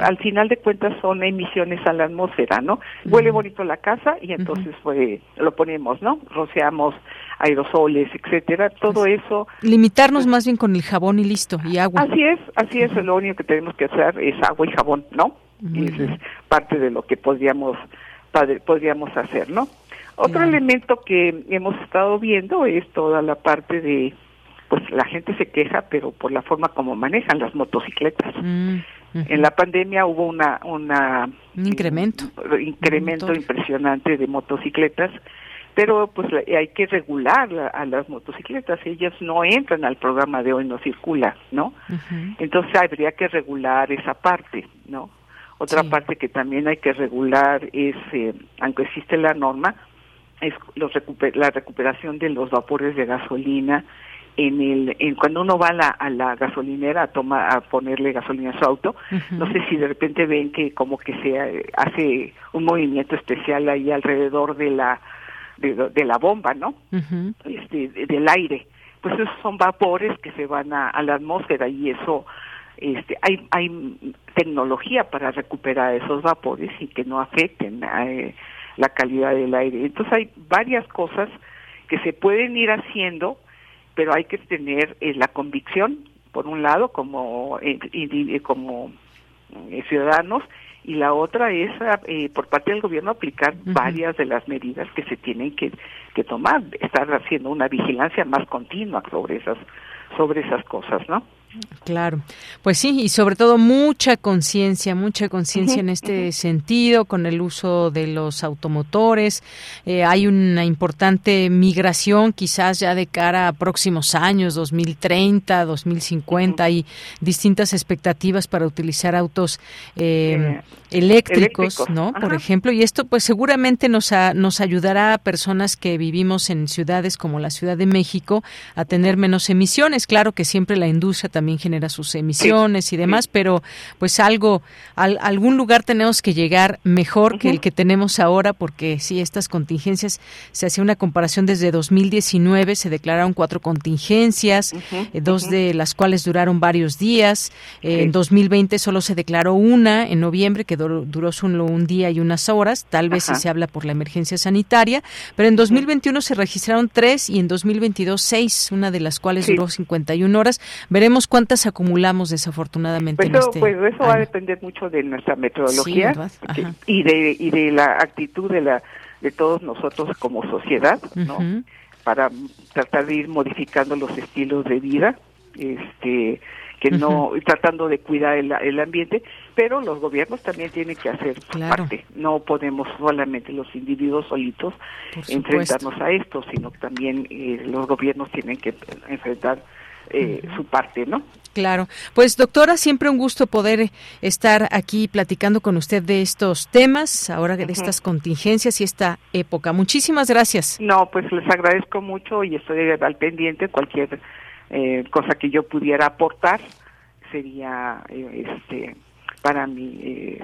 al final de cuentas son emisiones a la atmósfera, ¿no? Huele bonito la casa y entonces pues, lo ponemos, ¿no? Rociamos aerosoles, etcétera, todo eso. Limitarnos pues más bien con el jabón y listo, y agua. Así es, así es, lo único que tenemos que hacer es agua y jabón, ¿no? Y eso es parte de lo que podríamos podríamos hacer, ¿no? Otro elemento que hemos estado viendo es toda la parte de pues la gente se queja, pero por la forma como manejan las motocicletas. Mm, en la pandemia hubo una una un incremento incremento impresionante de motocicletas, pero pues hay que regular a las motocicletas, ellas no entran al programa de hoy no circula, ¿no? Entonces habría que regular esa parte, ¿no? Otra parte que también hay que regular es, eh, aunque existe la norma, es los la recuperación de los vapores de gasolina en el en cuando uno va a la, a la gasolinera a tomar a ponerle gasolina a su auto no sé si de repente ven que como que se eh, hace un movimiento especial ahí alrededor de la de, la bomba no este del aire. Pues esos son vapores que se van a, a la atmósfera y eso este, hay, hay tecnología para recuperar esos vapores y que no afecten eh, la calidad del aire. Entonces hay varias cosas que se pueden ir haciendo, pero hay que tener eh, la convicción, por un lado, como, eh, como ciudadanos, y la otra es por parte del gobierno aplicar varias de las medidas que se tienen que, que tomar, estar haciendo una vigilancia más continua sobre esas sobre esas cosas, ¿no? Claro, pues sí, y sobre todo mucha conciencia, mucha conciencia en este sentido con el uso de los automotores. Eh, hay una importante migración quizás ya de cara a próximos años, 2030, 2050, hay distintas expectativas para utilizar autos eh, eléctricos, ¿no? Por ejemplo, y esto pues seguramente nos, nos ayudará a personas que vivimos en ciudades como la Ciudad de México a tener menos emisiones. Claro que siempre la industria también genera sus emisiones y demás, pero pues algo, algún lugar tenemos que llegar mejor que el que tenemos ahora, porque si estas contingencias, se hacía una comparación desde 2019, se declararon cuatro contingencias, eh, dos de las cuales duraron varios días, eh, en 2020 solo se declaró una en noviembre que duró, solo un día y unas horas, tal vez si se habla por la emergencia sanitaria, pero en 2021 se registraron tres y en 2022 seis, una de las cuales duró 51 horas. Veremos cuántas acumulamos desafortunadamente pues, este pues eso va a depender mucho de nuestra metodología y de y de la actitud de la de todos nosotros como sociedad, ¿no? Para tratar de ir modificando los estilos de vida, este que no tratando de cuidar el, el, ambiente, pero los gobiernos también tienen que hacer su parte. No podemos solamente los individuos solitos enfrentarnos a esto, sino que también eh, los gobiernos tienen que enfrentar eh, su parte, ¿no? Claro. Pues doctora, siempre un gusto poder estar aquí platicando con usted de estos temas, ahora de estas contingencias y esta época. Muchísimas gracias. No, pues les agradezco mucho y estoy al pendiente. Cualquier eh, cosa que yo pudiera aportar sería eh, este para mí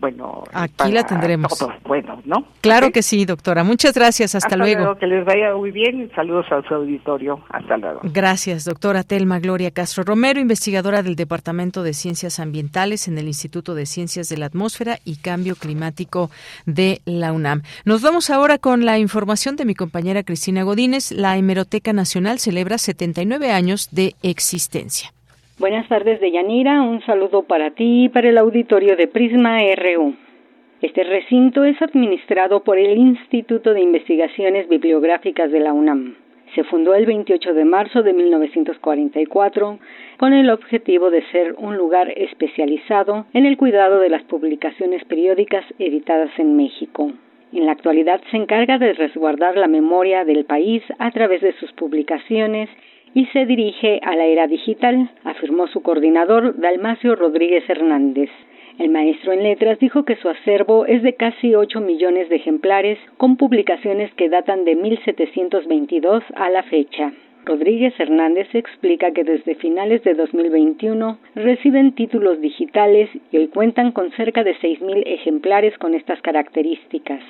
bueno, aquí la tendremos. bueno, ¿no? Claro que sí, doctora. Muchas gracias. Hasta, luego. Que les vaya muy bien. Saludos a su auditorio. Hasta luego. Gracias, doctora Telma Gloria Castro Romero, investigadora del Departamento de Ciencias Ambientales en el Instituto de Ciencias de la Atmósfera y Cambio Climático de la UNAM. Nos vamos ahora con la información de mi compañera Cristina Godínez. La Hemeroteca Nacional celebra 79 años de existencia. Buenas tardes, Deyanira. Un saludo para ti y para el auditorio de Prisma RU. Este recinto es administrado por el Instituto de Investigaciones Bibliográficas de la UNAM. Se fundó el 28 de marzo de 1944 con el objetivo de ser un lugar especializado en el cuidado de las publicaciones periódicas editadas en México. En la actualidad se encarga de resguardar la memoria del país a través de sus publicaciones y se dirige a la era digital, afirmó su coordinador Dalmacio Rodríguez Hernández. El maestro en letras dijo que su acervo es de casi 8 millones de ejemplares con publicaciones que datan de 1722 a la fecha. Rodríguez Hernández explica que desde finales de 2021 reciben títulos digitales y hoy cuentan con cerca de 6.000 ejemplares con estas características.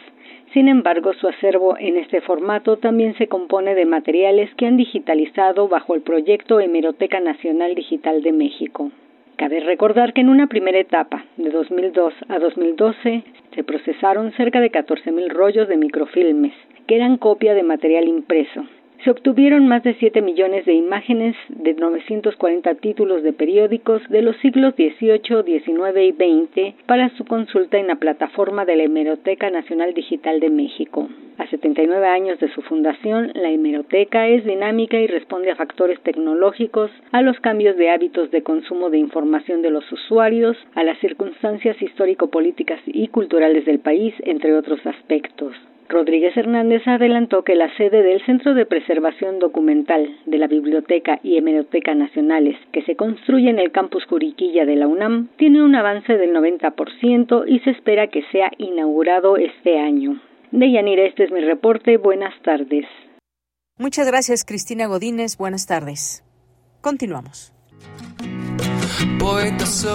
Sin embargo, su acervo en este formato también se compone de materiales que han digitalizado bajo el proyecto Hemeroteca Nacional Digital de México. Cabe recordar que en una primera etapa, de 2002 a 2012, se procesaron cerca de 14.000 rollos de microfilmes, que eran copia de material impreso, se obtuvieron más de 7 millones de imágenes de 940 títulos de periódicos de los siglos XVIII, XIX y XX para su consulta en la plataforma de la Hemeroteca Nacional Digital de México. A 79 años de su fundación, la hemeroteca es dinámica y responde a factores tecnológicos, a los cambios de hábitos de consumo de información de los usuarios, a las circunstancias histórico-políticas y culturales del país, entre otros aspectos. Rodríguez Hernández adelantó que la sede del Centro de Preservación Documental de la Biblioteca y Hemeroteca Nacionales, que se construye en el campus Juriquilla de la UNAM, tiene un avance del 90% y se espera que sea inaugurado este año. Deyanira, este es mi reporte. Buenas tardes. Muchas gracias, Cristina Godínez. Buenas tardes. Continuamos. Poeta soy,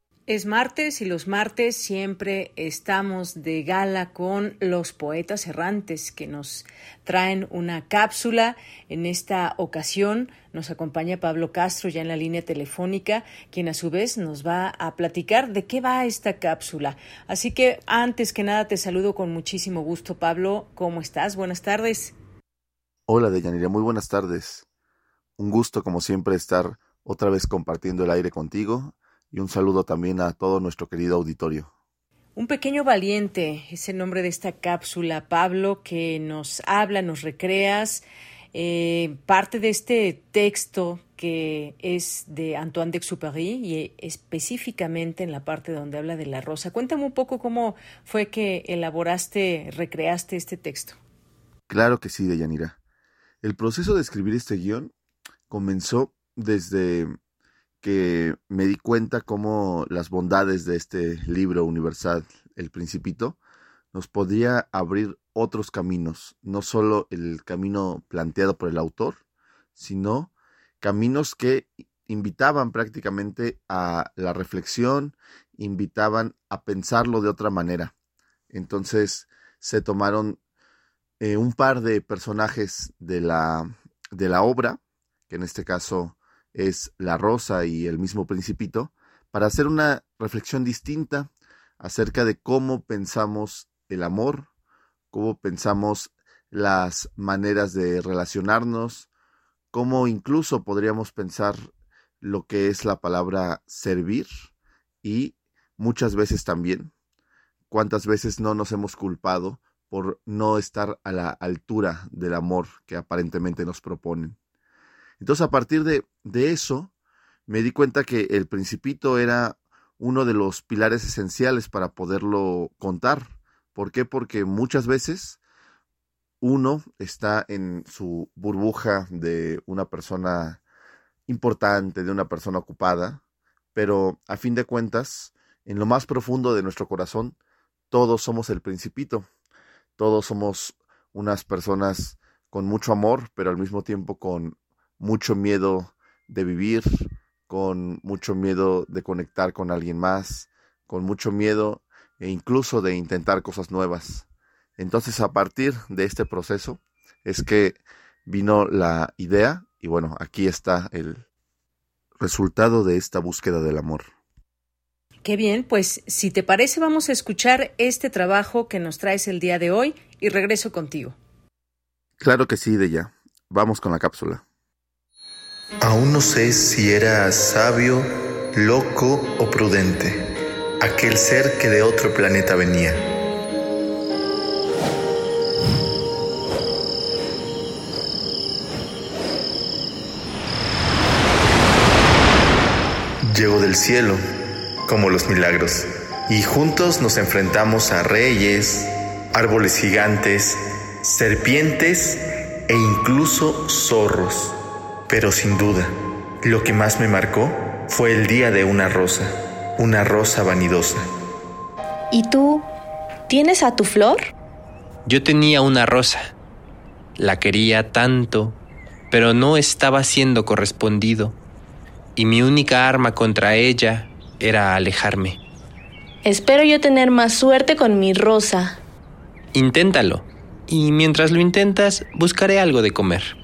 Es martes y los martes siempre estamos de gala con los poetas errantes que nos traen una cápsula. En esta ocasión nos acompaña Pablo Castro ya en la línea telefónica, quien a su vez nos va a platicar de qué va esta cápsula. Así que antes que nada te saludo con muchísimo gusto, Pablo. ¿Cómo estás? Buenas tardes. Hola, Deyanira. Muy buenas tardes. Un gusto, como siempre, estar otra vez compartiendo el aire contigo y un saludo también a todo nuestro querido auditorio. Un pequeño valiente es el nombre de esta cápsula, Pablo, que nos habla, nos recreas eh, parte de este texto que es de Antoine de Exupéry y específicamente en la parte donde habla de la rosa. Cuéntame un poco cómo fue que elaboraste, recreaste este texto. Claro que sí, Deyanira. El proceso de escribir este guion comenzó desde que me di cuenta cómo las bondades de este libro universal, El Principito, nos podría abrir otros caminos, no solo el camino planteado por el autor, sino caminos que invitaban prácticamente a la reflexión, invitaban a pensarlo de otra manera. Entonces se tomaron eh, un par de personajes de la, de la obra, que en este caso es La Rosa y el mismo Principito, para hacer una reflexión distinta acerca de cómo pensamos el amor, cómo pensamos las maneras de relacionarnos, cómo incluso podríamos pensar lo que es la palabra servir y muchas veces también cuántas veces no nos hemos culpado por no estar a la altura del amor que aparentemente nos proponen. Entonces, a partir de, eso, me di cuenta que el principito era uno de los pilares esenciales para poderlo contar. ¿Por qué? Porque muchas veces uno está en su burbuja de una persona importante, de una persona ocupada, pero a fin de cuentas, en lo más profundo de nuestro corazón, todos somos el principito, todos somos unas personas con mucho amor, pero al mismo tiempo con mucho miedo de vivir, con mucho miedo de conectar con alguien más, con mucho miedo e incluso de intentar cosas nuevas. Entonces a partir de este proceso es que vino la idea y bueno, aquí está el resultado de esta búsqueda del amor. Qué bien, pues si te parece vamos a escuchar este trabajo que nos traes el día de hoy y regreso contigo. Claro que sí, de ya. Vamos con la cápsula. Aún no sé si era sabio, loco o prudente, aquel ser que de otro planeta venía. Llegó del cielo, como los milagros, y juntos nos enfrentamos a reyes, árboles gigantes, serpientes e incluso zorros. Pero sin duda, lo que más me marcó fue el día de una rosa, una rosa vanidosa. ¿Y tú? ¿Tienes a tu flor? Yo tenía una rosa. La quería tanto, pero no estaba siendo correspondido. Y mi única arma contra ella era alejarme. Espero yo tener más suerte con mi rosa. Inténtalo. Y mientras lo intentas, buscaré algo de comer.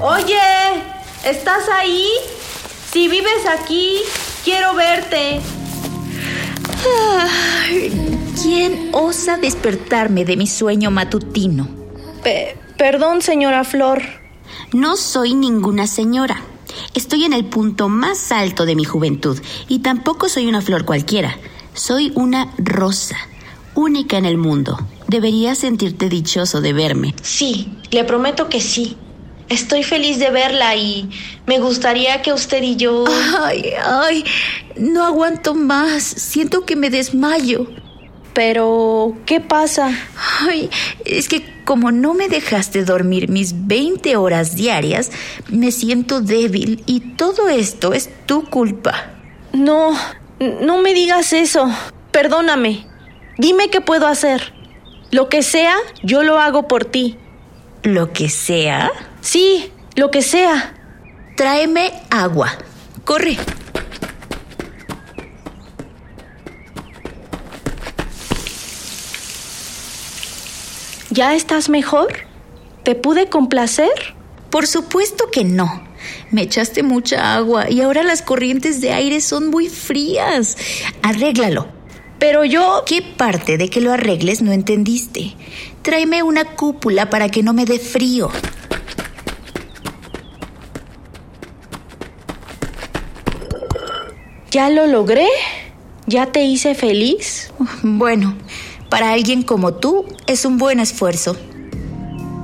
Oye, ¿estás ahí? Si vives aquí, quiero verte. ¿Quién osa despertarme de mi sueño matutino? perdón, señora Flor. No soy ninguna señora. Estoy en el punto más alto de mi juventud y tampoco soy una flor cualquiera. Soy una rosa, única en el mundo. Deberías sentirte dichoso de verme. Sí, le prometo que sí. Estoy feliz de verla y me gustaría que usted y yo... Ay, ay, no aguanto más. Siento que me desmayo. Pero, ¿qué pasa? Ay, es que como no me dejaste dormir mis 20 horas diarias, me siento débil y todo esto es tu culpa. No, no me digas eso. Perdóname. Dime qué puedo hacer. Lo que sea, yo lo hago por ti. ¿Lo que sea? Sí, lo que sea. Tráeme agua. corre. ¿Ya estás mejor? ¿Te pude complacer? Por supuesto que no. Me echaste mucha agua y ahora las corrientes de aire son muy frías. Arréglalo. Pero yo... ¿Qué parte de que lo arregles no entendiste? Tráeme una cúpula para que no me dé frío. ¿Ya lo logré? ¿Ya te hice feliz? Bueno, para alguien como tú es un buen esfuerzo.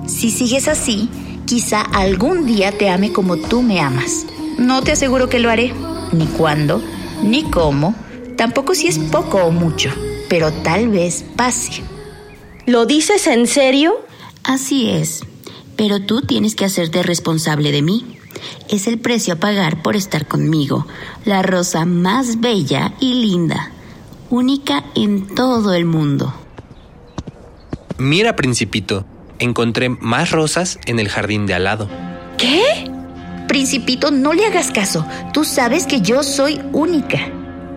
Si sigues así, quizá algún día te ame como tú me amas. No te aseguro que lo haré, ni cuándo, ni cómo, tampoco si es poco o mucho, pero tal vez pase. ¿Lo dices en serio? Así es, pero tú tienes que hacerte responsable de mí. Es el precio a pagar por estar conmigo, la rosa más bella y linda, única en todo el mundo. Mira, principito, encontré más rosas en el jardín de al lado. ¿Qué? Principito, no le hagas caso. Tú sabes que yo soy única.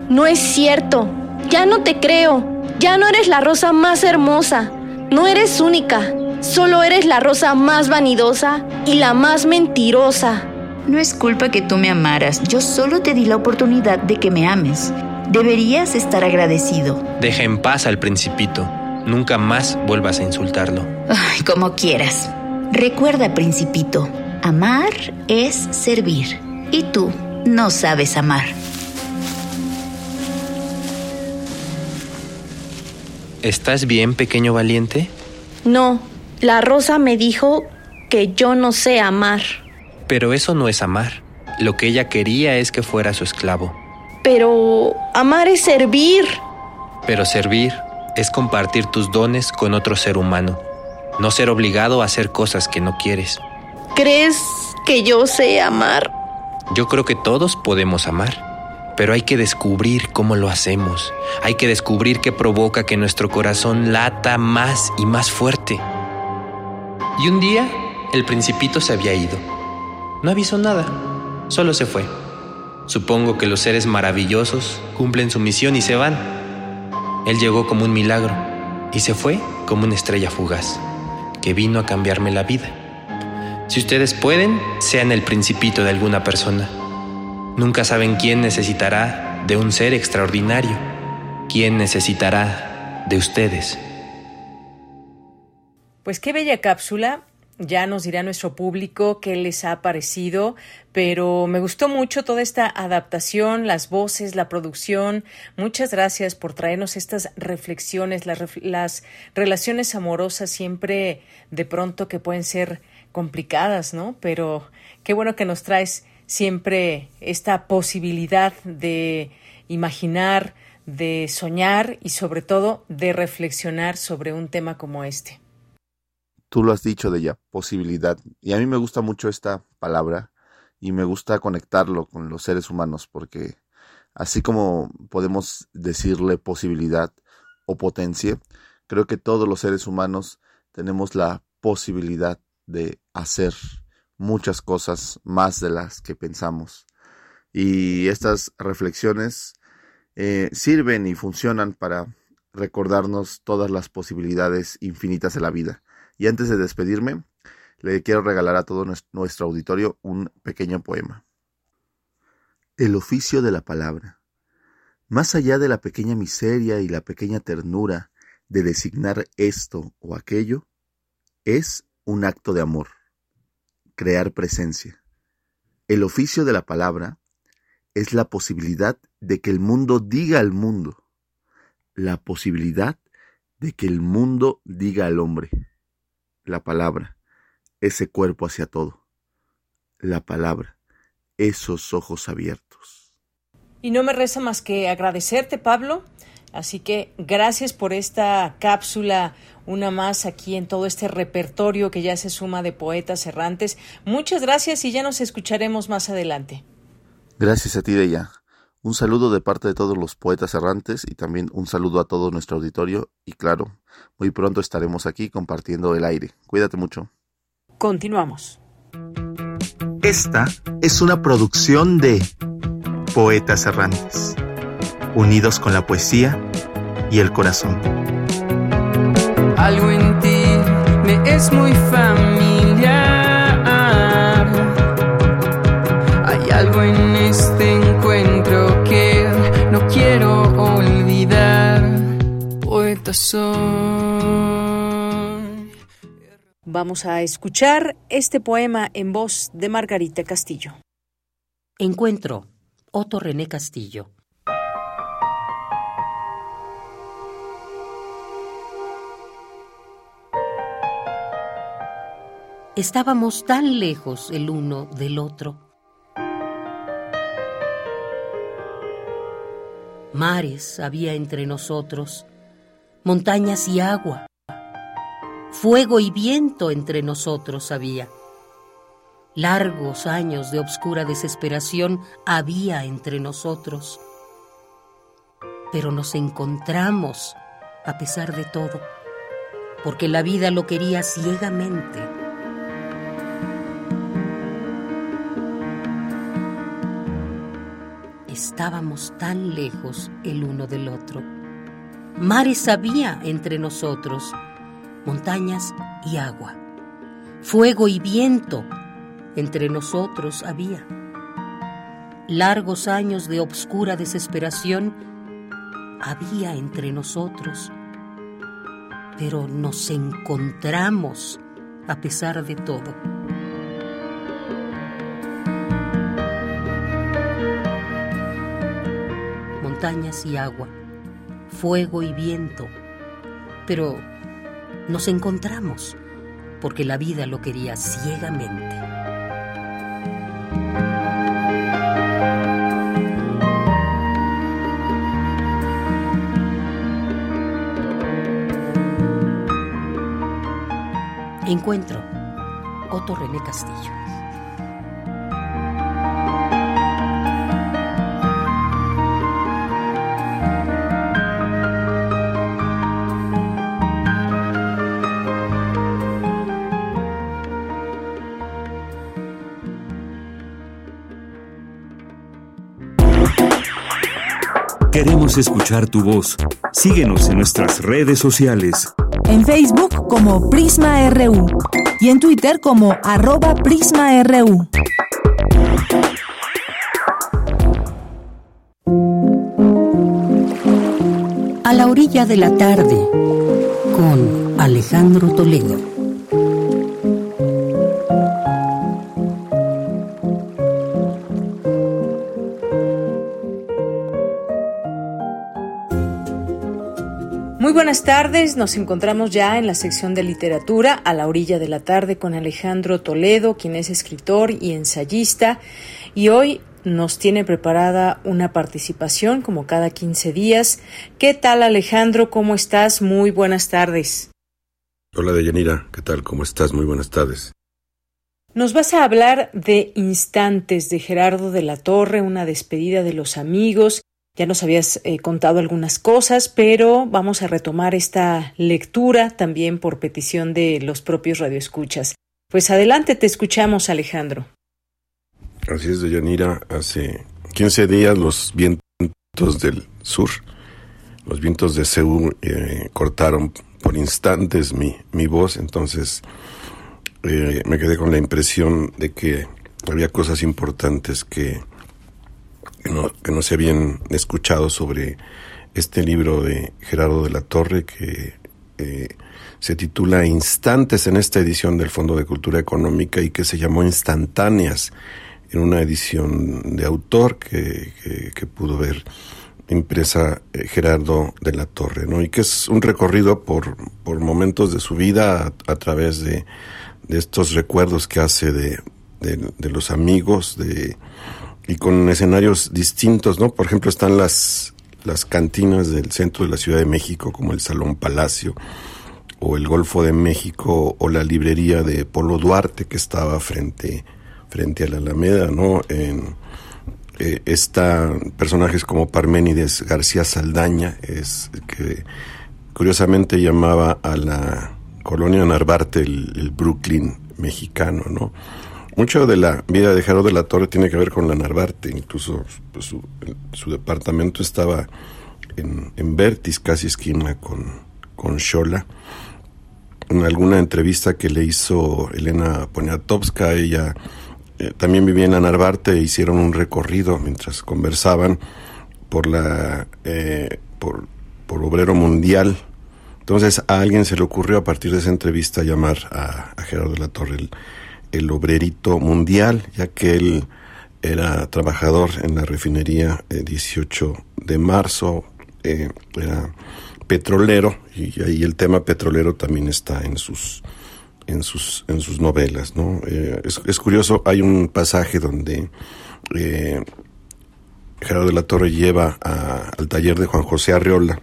No es cierto. Ya no te creo. Ya no eres la rosa más hermosa. No eres única. Solo eres la rosa más vanidosa y la más mentirosa. No es culpa que tú me amaras. Yo solo te di la oportunidad de que me ames. Deberías estar agradecido. Deja en paz al principito. Nunca más vuelvas a insultarlo. Ay, como quieras. Recuerda, principito, amar es servir. Y tú no sabes amar. ¿Estás bien, pequeño valiente? No, la rosa me dijo que yo no sé amar. Pero eso no es amar. Lo que ella quería es que fuera su esclavo. Pero amar es servir. Pero servir es compartir tus dones con otro ser humano. No ser obligado a hacer cosas que no quieres. ¿Crees que yo sé amar? Yo creo que todos podemos amar, pero hay que descubrir cómo lo hacemos. Hay que descubrir qué provoca que nuestro corazón lata más y más fuerte. Y un día, el principito se había ido. No avisó nada, solo se fue. Supongo que los seres maravillosos cumplen su misión y se van. Él llegó como un milagro y se fue como una estrella fugaz, que vino a cambiarme la vida. Si ustedes pueden, sean el principito de alguna persona. Nunca saben quién necesitará de un ser extraordinario, quién necesitará de ustedes. Pues qué bella cápsula. Ya nos dirá nuestro público qué les ha parecido, pero me gustó mucho toda esta adaptación, las voces, la producción. Muchas gracias por traernos estas reflexiones, las, las relaciones amorosas siempre de pronto que pueden ser complicadas, ¿no? Pero qué bueno que nos traes siempre esta posibilidad de imaginar, de soñar y sobre todo de reflexionar sobre un tema como este. Tú lo has dicho de ella, posibilidad. Y a mí me gusta mucho esta palabra y me gusta conectarlo con los seres humanos porque así como podemos decirle posibilidad o potencia, creo que todos los seres humanos tenemos la posibilidad de hacer muchas cosas más de las que pensamos. Y estas reflexiones eh, sirven y funcionan para recordarnos todas las posibilidades infinitas de la vida. Y antes de despedirme, le quiero regalar a todo nuestro auditorio un pequeño poema. El oficio de la palabra. Más allá de la pequeña miseria y la pequeña ternura de designar esto o aquello, es un acto de amor, crear presencia. El oficio de la palabra es la posibilidad de que el mundo diga al mundo, la posibilidad de que el mundo diga al hombre la palabra, ese cuerpo hacia todo, la palabra, esos ojos abiertos. Y no me resta más que agradecerte, Pablo. Así que gracias por esta cápsula, una más aquí en todo este repertorio que ya se suma de poetas errantes. Muchas gracias y ya nos escucharemos más adelante. Gracias a ti, Deya. Un saludo de parte de todos los poetas errantes y también un saludo a todo nuestro auditorio y claro, muy pronto estaremos aquí compartiendo el aire. Cuídate mucho. Continuamos. Esta es una producción de poetas errantes, unidos con la poesía y el corazón. Algo en ti me es muy familiar. Hay algo en Soy. Vamos a escuchar este poema en voz de Margarita Castillo. Encuentro. Otto René Castillo. Estábamos tan lejos el uno del otro. Mares había entre nosotros, montañas y agua, fuego y viento entre nosotros había. Largos años de obscura desesperación había entre nosotros. Pero nos encontramos a pesar de todo, porque la vida lo quería ciegamente. Estábamos tan lejos el uno del otro. Mares había entre nosotros, montañas y agua, fuego y viento entre nosotros había. Largos años de obscura desesperación había entre nosotros, pero nos encontramos a pesar de todo. Montañas y agua, fuego y viento, pero nos encontramos porque la vida lo quería ciegamente. Encuentro. Otto René Castillo. Queremos escuchar tu voz. Síguenos en nuestras redes sociales. En Facebook como Prisma RU y en Twitter como arroba PrismaRU. A la orilla de la tarde con Alejandro Toledo. Buenas tardes, nos encontramos ya en la sección de literatura a la orilla de la tarde con Alejandro Toledo, quien es escritor y ensayista, y hoy nos tiene preparada una participación como cada 15 días. ¿Qué tal Alejandro? ¿Cómo estás? Muy buenas tardes. Hola Deyanira, ¿qué tal? ¿Cómo estás? Muy buenas tardes. Nos vas a hablar de Instantes de Gerardo de la Torre, una despedida de los amigos. Ya nos habías eh, contado algunas cosas, pero vamos a retomar esta lectura también por petición de los propios radioescuchas. Pues adelante, te escuchamos, Alejandro. Así es, Deyanira. Hace 15 días los vientos del sur, los vientos de Seúl, eh, cortaron por instantes mi, mi voz, entonces eh, me quedé con la impresión de que había cosas importantes que, que, no, no se habían escuchado sobre este libro de Gerardo de la Torre que eh, se titula Instantes en esta edición del Fondo de Cultura Económica y que se llamó Instantáneas en una edición de autor que, que, pudo ver impresa eh, Gerardo de la Torre, ¿no? Y que es un recorrido por, por momentos de su vida a, través de, de, estos recuerdos que hace de, de, los amigos, de y con escenarios distintos, ¿no? Por ejemplo, están las, las cantinas del centro de la Ciudad de México, como el Salón Palacio, o el Golfo de México, o la librería de Polo Duarte, que estaba frente, frente a la Alameda, ¿no? En, eh, está personajes como Parménides García Saldaña, es que curiosamente llamaba a la colonia Narvarte el, el Brooklyn mexicano, ¿no? Mucho de la vida de Gerardo de la Torre tiene que ver con la Narvarte, incluso pues, su, departamento estaba en, en Vertis, casi esquina con, con. En alguna entrevista que le hizo Elena Poniatowska, ella eh, también vivía en la Narvarte e hicieron un recorrido mientras conversaban por la eh, por, por Obrero Mundial. Entonces a alguien se le ocurrió a partir de esa entrevista llamar a, Gerardo de la Torre el, el, obrerito mundial, ya que él era trabajador en la refinería 18 eh, de marzo, era petrolero y ahí el tema petrolero también está en sus en sus, en sus novelas, ¿no? Eh, es, curioso, hay un pasaje donde eh, Gerardo de la Torre lleva al taller de Juan José Arriola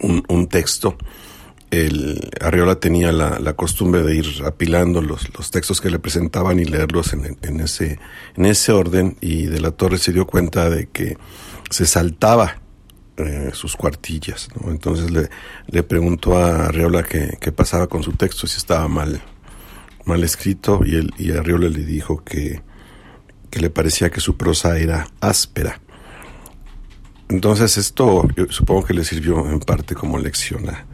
un, texto. El, Arriola tenía la, costumbre de ir apilando los, textos que le presentaban y leerlos en, ese, en ese orden y de la Torre se dio cuenta de que se saltaba eh, sus cuartillas. Entonces le, preguntó a Arriola qué, pasaba con su texto, si estaba mal, escrito, y, él, Arriola le dijo que, que le parecía que su prosa era áspera. Entonces esto yo supongo que le sirvió en parte como lección a,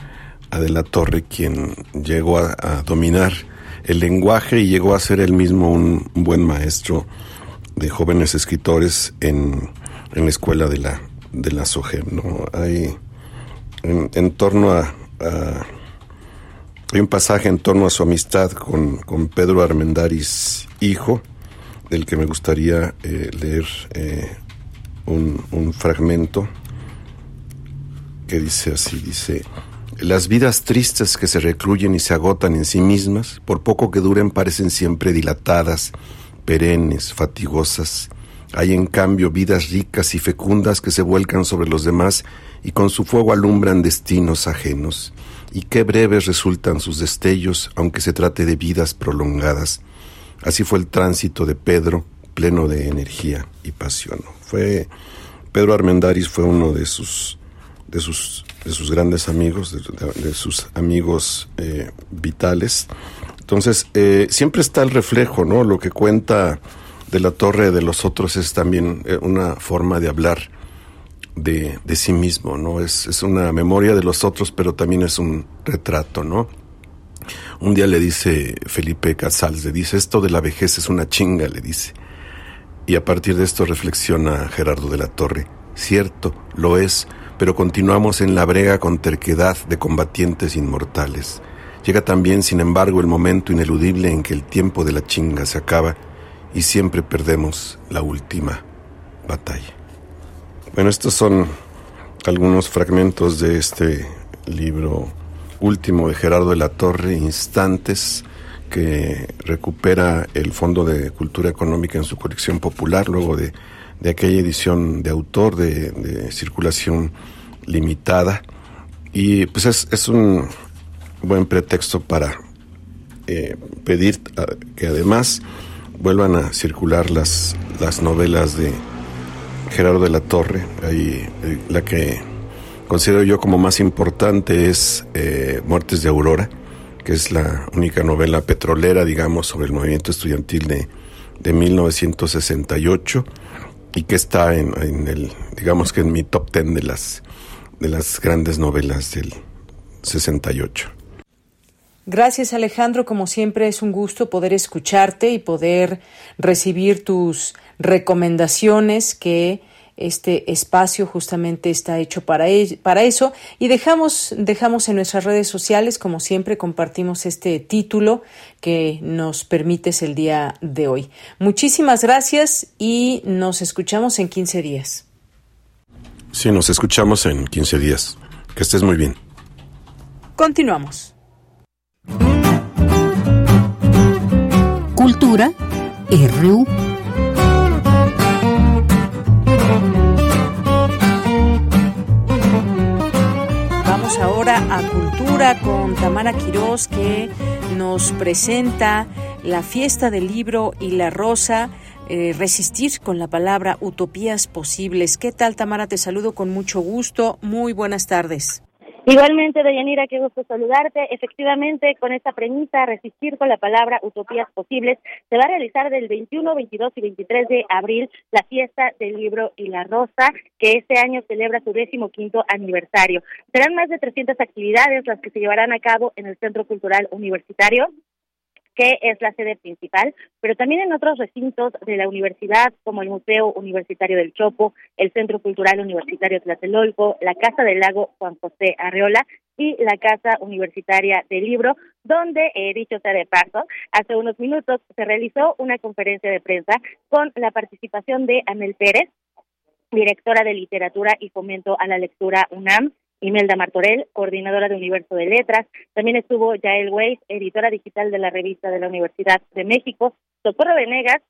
De la Torre, quien llegó a, dominar el lenguaje y llegó a ser él mismo un, buen maestro de jóvenes escritores en, en la escuela de la, de la SOGEM, ¿no? Hay en, torno a, hay un pasaje en torno a su amistad con, con Pedro Armendaris, hijo, del que me gustaría eh, leer eh, un, un fragmento que dice así, dice, las vidas tristes que se recluyen y se agotan en sí mismas, por poco que duren, parecen siempre dilatadas, perennes, fatigosas, hay en cambio vidas ricas y fecundas que se vuelcan sobre los demás y con su fuego alumbran destinos ajenos. Y qué breves resultan sus destellos, aunque se trate de vidas prolongadas. Así fue el tránsito de Pedro, pleno de energía y pasión. Fue Pedro Armendaris fue uno de sus de sus de sus grandes amigos, de, sus amigos eh, vitales. Entonces eh, siempre está el reflejo, ¿no? Lo que cuenta de la torre de los otros es también eh, una forma de hablar de, de sí mismo, ¿no? Es, es, una memoria de los otros, pero también es un retrato, ¿no? Un día le dice Felipe Casals, le dice, esto de la vejez es una chinga, le dice. Y a partir de esto reflexiona Gerardo de la Torre, cierto, lo es, pero continuamos en la brega con terquedad de combatientes inmortales. Llega también, sin embargo, el momento ineludible en que el tiempo de la chinga se acaba y siempre perdemos la última batalla. Bueno, estos son algunos fragmentos de este libro último de Gerardo de la Torre, Instantes, que recupera el Fondo de Cultura Económica en su colección popular, luego de, aquella edición de autor de, circulación limitada. Y pues es, un buen pretexto para eh, pedir que además vuelvan a circular las, las novelas de Gerardo de la Torre. Ahí, eh, la que considero yo como más importante es eh, Muertes de Aurora, que es la única novela petrolera, digamos, sobre el movimiento estudiantil de, de 1968 y que está en, el, digamos que en mi top ten de las, de las grandes novelas del 68. Gracias Alejandro, como siempre es un gusto poder escucharte y poder recibir tus recomendaciones que este espacio justamente está hecho para, para eso y dejamos dejamos en nuestras redes sociales como siempre compartimos este título que nos permites el día de hoy. Muchísimas gracias y nos escuchamos en 15 días. Sí, nos escuchamos en 15 días. Que estés muy bien. Continuamos. Cultura RU. Ahora a Cultura con Tamara Quirós que nos presenta la fiesta del libro y la rosa. Eh, resistir con la palabra utopías posibles. ¿Qué tal, Tamara? Te saludo con mucho gusto. Muy buenas tardes. Igualmente, Deyanira, qué gusto saludarte. Efectivamente, con esta premisa, resistir con la palabra utopías posibles, se va a realizar del 21, 22 y 23 de abril la fiesta del libro y la rosa, que este año celebra su décimo quinto aniversario. Serán más de 300 actividades las que se llevarán a cabo en el Centro Cultural Universitario que es la sede principal, pero también en otros recintos de la universidad, como el Museo Universitario del Chopo, el Centro Cultural Universitario Tlatelolco, la Casa del Lago Juan José Arreola y la Casa Universitaria del Libro, donde, eh, dicho sea de paso, hace unos minutos se realizó una conferencia de prensa con la participación de Anel Pérez, directora de Literatura y Fomento a la Lectura UNAM, Imelda Martorell, coordinadora de Universo de Letras. También estuvo Yael Weiss, editora digital de la revista de la Universidad de México. Socorro Venegas,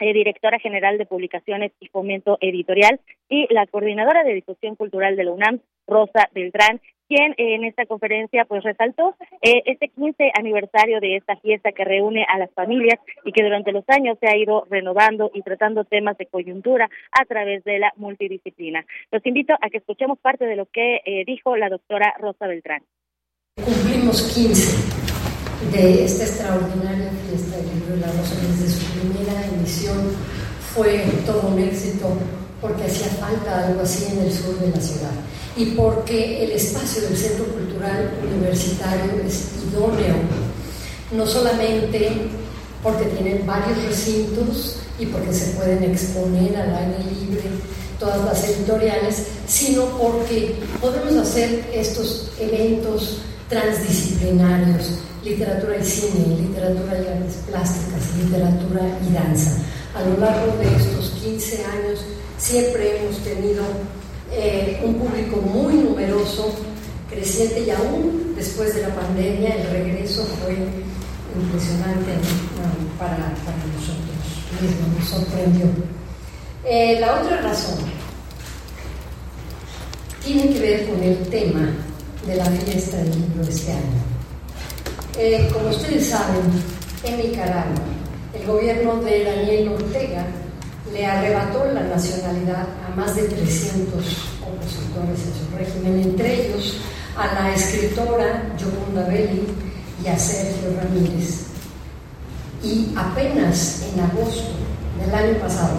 eh, directora general de Publicaciones y Fomento Editorial. Y la coordinadora de Difusión Cultural de la UNAM, Rosa Beltrán, quien en esta conferencia pues resaltó eh, este 15 aniversario de esta fiesta que reúne a las familias y que durante los años se ha ido renovando y tratando temas de coyuntura a través de la multidisciplina. Los invito a que escuchemos parte de lo que eh, dijo la doctora Rosa Beltrán. Cumplimos 15 de esta extraordinaria fiesta del libro de la Rosa desde su primera emisión fue todo un éxito porque hacía falta algo así en el sur de la ciudad. Y porque el espacio del Centro Cultural Universitario es idóneo, no solamente porque tienen varios recintos y porque se pueden exponer al aire libre todas las editoriales, sino porque podemos hacer estos eventos transdisciplinarios, literatura y cine, literatura y artes plásticas, literatura y danza. A lo largo de estos 15 años siempre hemos tenido eh, un público muy numeroso, creciente y aún después de la pandemia el regreso fue impresionante para, nosotros mismos, nos sorprendió. Eh, la otra razón tiene que ver con el tema de la fiesta del de este año. Eh, como ustedes saben, en Nicaragua, el gobierno de Daniel Ortega le arrebató la nacionalidad a más de 300 opositores a su régimen, entre ellos a la escritora Yolanda Belli y a Sergio Ramírez. Y apenas en agosto del año pasado,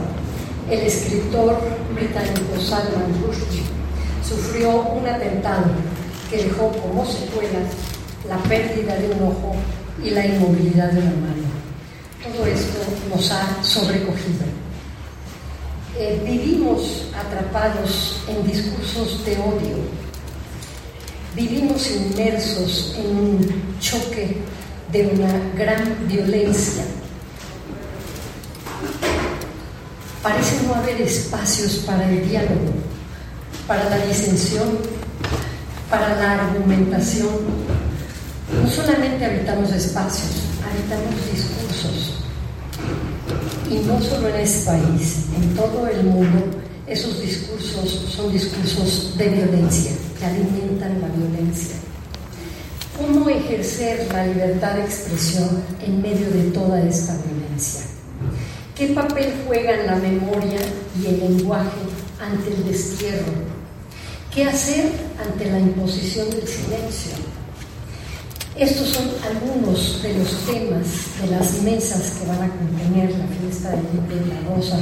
el escritor británico Salman Rushdie sufrió un atentado que dejó como secuela la pérdida de un ojo y la inmovilidad de una mano. Todo esto nos ha sobrecogido. Eh, vivimos atrapados en discursos de odio, vivimos inmersos en un choque de una gran violencia. Parece no haber espacios para el diálogo, para la disensión, para la argumentación. No solamente habitamos espacios, habitamos discursos. Y no solo en este país, en todo el mundo, esos discursos son discursos de violencia, que alimentan la violencia. ¿Cómo ejercer la libertad de expresión en medio de toda esta violencia? ¿Qué papel juegan la memoria y el lenguaje ante el destierro? ¿Qué hacer ante la imposición del silencio? Estos son algunos de los temas de las mesas que van a contener la fiesta del libro de la rosa.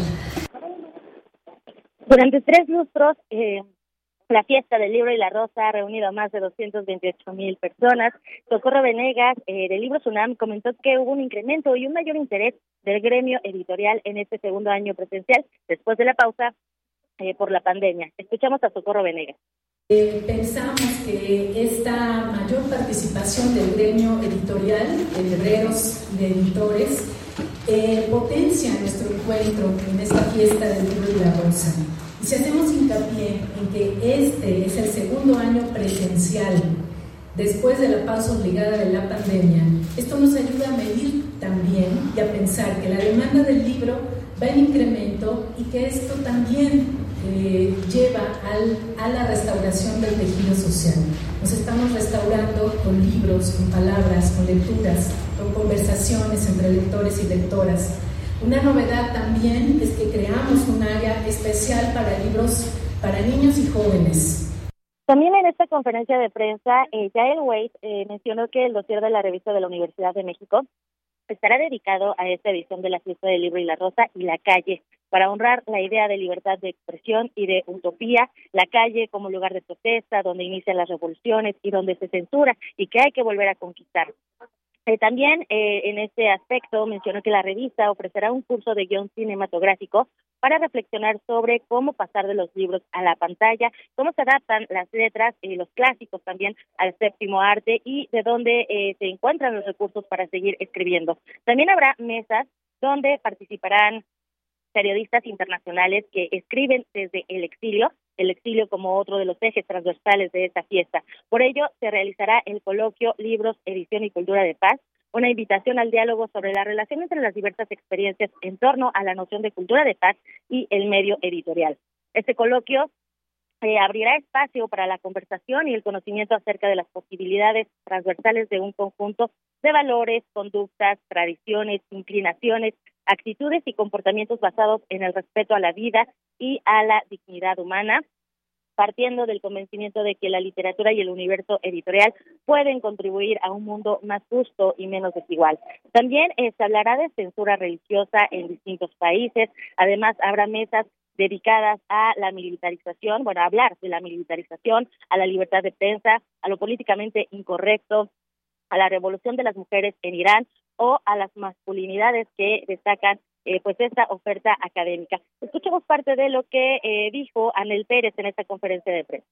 Durante tres lustros, eh, la fiesta del libro y la rosa ha reunido a más de 228 mil personas. Socorro Venegas, eh, del libro Tsunam, comentó que hubo un incremento y un mayor interés del gremio editorial en este segundo año presencial, después de la pausa eh, por la pandemia. Escuchamos a Socorro Venegas. Eh, pensamos que esta mayor participación del gremio editorial, de libreros de editores, eh, potencia nuestro encuentro en esta fiesta del libro y la rosa. Y si hacemos hincapié en que este es el segundo año presencial después de la pausa obligada de la pandemia, esto nos ayuda a medir también y a pensar que la demanda del libro va en incremento y que esto también eh, lleva al, a la restauración del tejido social. Nos estamos restaurando con libros, con palabras, con lecturas, con conversaciones entre lectores y lectoras. Una novedad también es que creamos un área especial para libros para niños y jóvenes. También en esta conferencia de prensa, eh, Wade eh, mencionó que el dossier de la revista de la Universidad de México estará dedicado a esta edición de la fiesta del libro y la rosa y la calle, para honrar la idea de libertad de expresión y de utopía, la calle como lugar de protesta, donde inician las revoluciones y donde se censura y que hay que volver a conquistar. Eh, también eh, en este aspecto mencionó que la revista ofrecerá un curso de guion cinematográfico para reflexionar sobre cómo pasar de los libros a la pantalla, cómo se adaptan las letras y los clásicos también al séptimo arte y de dónde eh, se encuentran los recursos para seguir escribiendo. También habrá mesas donde participarán periodistas internacionales que escriben desde el exilio, el exilio como otro de los ejes transversales de esta fiesta. Por ello, se realizará el coloquio Libros, Edición y Cultura de Paz, una invitación al diálogo sobre la relación entre las diversas experiencias en torno a la noción de cultura de paz y el medio editorial. Este coloquio eh, abrirá espacio para la conversación y el conocimiento acerca de las posibilidades transversales de un conjunto de valores, conductas, tradiciones, inclinaciones, actitudes y comportamientos basados en el respeto a la vida y a la dignidad humana, partiendo del convencimiento de que la literatura y el universo editorial pueden contribuir a un mundo más justo y menos desigual. También eh, se hablará de censura religiosa en distintos países, además habrá mesas dedicadas a la militarización, bueno, hablar de la militarización, a la libertad de prensa, a lo políticamente incorrecto, a la revolución de las mujeres en Irán o a las masculinidades que destacan eh, pues esta oferta académica. Escuchemos parte de lo que eh, dijo Anel Pérez en esta conferencia de prensa.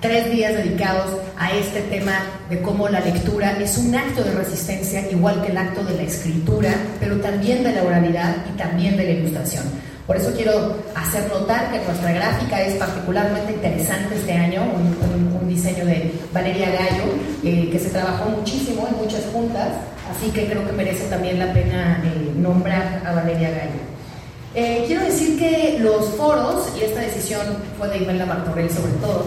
Tres días dedicados a este tema de cómo la lectura es un acto de resistencia, igual que el acto de la escritura, pero también de la oralidad y también de la ilustración. Por eso quiero hacer notar que nuestra gráfica es particularmente interesante este año, un, diseño de Valeria Gallo, eh, que se trabajó muchísimo en muchas juntas, así que creo que merece también la pena eh, nombrar a Valeria Gallo. Eh, quiero decir que los foros, y esta decisión fue de Imelda Martorell sobre todo,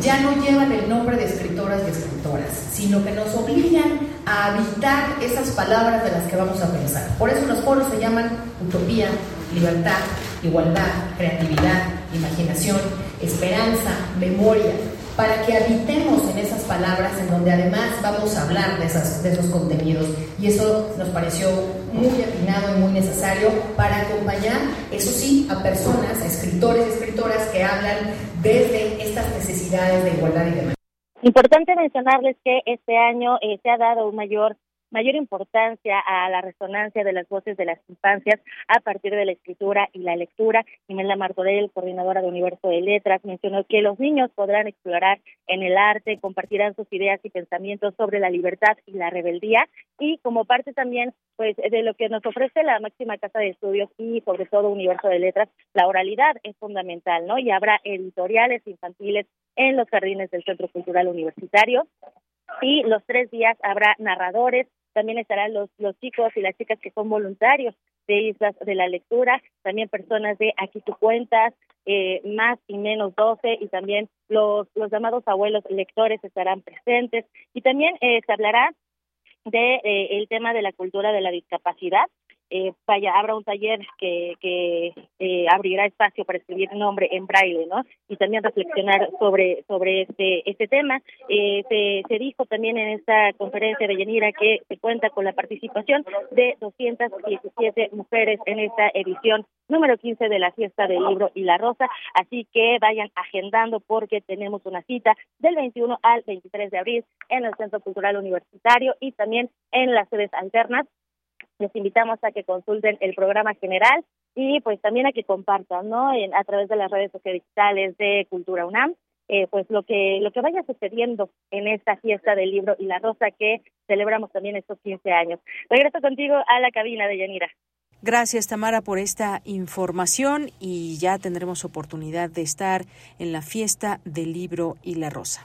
ya no llevan el nombre de escritoras y escritoras, sino que nos obligan a habitar esas palabras de las que vamos a pensar. Por eso los foros se llaman utopía, libertad, igualdad, creatividad, imaginación, esperanza, memoria, para que habitemos en esas palabras en donde además vamos a hablar de, esas, de esos contenidos. Y eso nos pareció muy afinado y muy necesario para acompañar, eso sí, a personas, a escritores y escritoras que hablan desde estas necesidades de igualdad y demás. Importante mencionarles que este año eh, se ha dado un mayor mayor importancia a la resonancia de las voces de las infancias a partir de la escritura y la lectura. Imelda Martorell, coordinadora de Universo de Letras, mencionó que los niños podrán explorar en el arte, compartirán sus ideas y pensamientos sobre la libertad y la rebeldía y como parte también pues de lo que nos ofrece la máxima casa de estudios y sobre todo Universo de Letras, la oralidad es fundamental, ¿no? Y habrá editoriales infantiles en los jardines del Centro Cultural Universitario y los tres días habrá narradores, también estarán los, los chicos y las chicas que son voluntarios de Islas de la Lectura, también personas de Aquí tu cuentas, eh, más y menos 12, y también los, los llamados abuelos lectores estarán presentes, y también eh, se hablará de eh, el tema de la cultura de la discapacidad, eh, vaya, habrá un taller que, que eh, abrirá espacio para escribir nombre en braille, ¿no? Y también reflexionar sobre sobre este este tema. Eh, se, se dijo también en esta conferencia de Yanira que se cuenta con la participación de 217 mujeres en esta edición número 15 de la fiesta del libro y la rosa, así que vayan agendando porque tenemos una cita del 21 al 23 de abril en el Centro Cultural Universitario y también en las sedes alternas les invitamos a que consulten el programa general y pues también a que compartan, ¿no? En, a través de las redes sociales de Cultura UNAM, eh, pues lo que lo que vaya sucediendo en esta fiesta del libro y la rosa que celebramos también estos 15 años. Regreso contigo a la cabina de Yanira. Gracias, Tamara, por esta información y ya tendremos oportunidad de estar en la fiesta del libro y la rosa.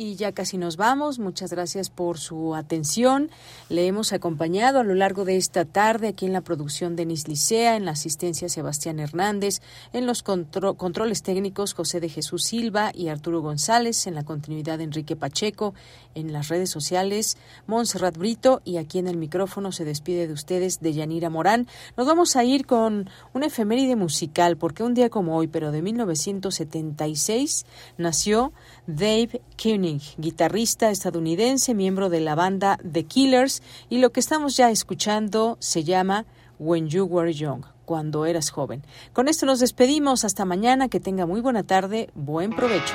Y ya casi nos vamos. Muchas gracias por su atención. Le hemos acompañado a lo largo de esta tarde aquí en la producción Denis Licea, en la asistencia Sebastián Hernández, en los controles técnicos José de Jesús Silva y Arturo González, en la continuidad Enrique Pacheco, en las redes sociales Montserrat Brito y aquí en el micrófono se despide de ustedes de Yanira Morán. Nos vamos a ir con una efeméride musical porque un día como hoy, pero de 1976, nació Dave Guitarrista estadounidense, miembro de la banda The Killers, y lo que estamos ya escuchando se llama When You Were Young, cuando eras joven. Con esto nos despedimos, hasta mañana, que tenga muy buena tarde, buen provecho.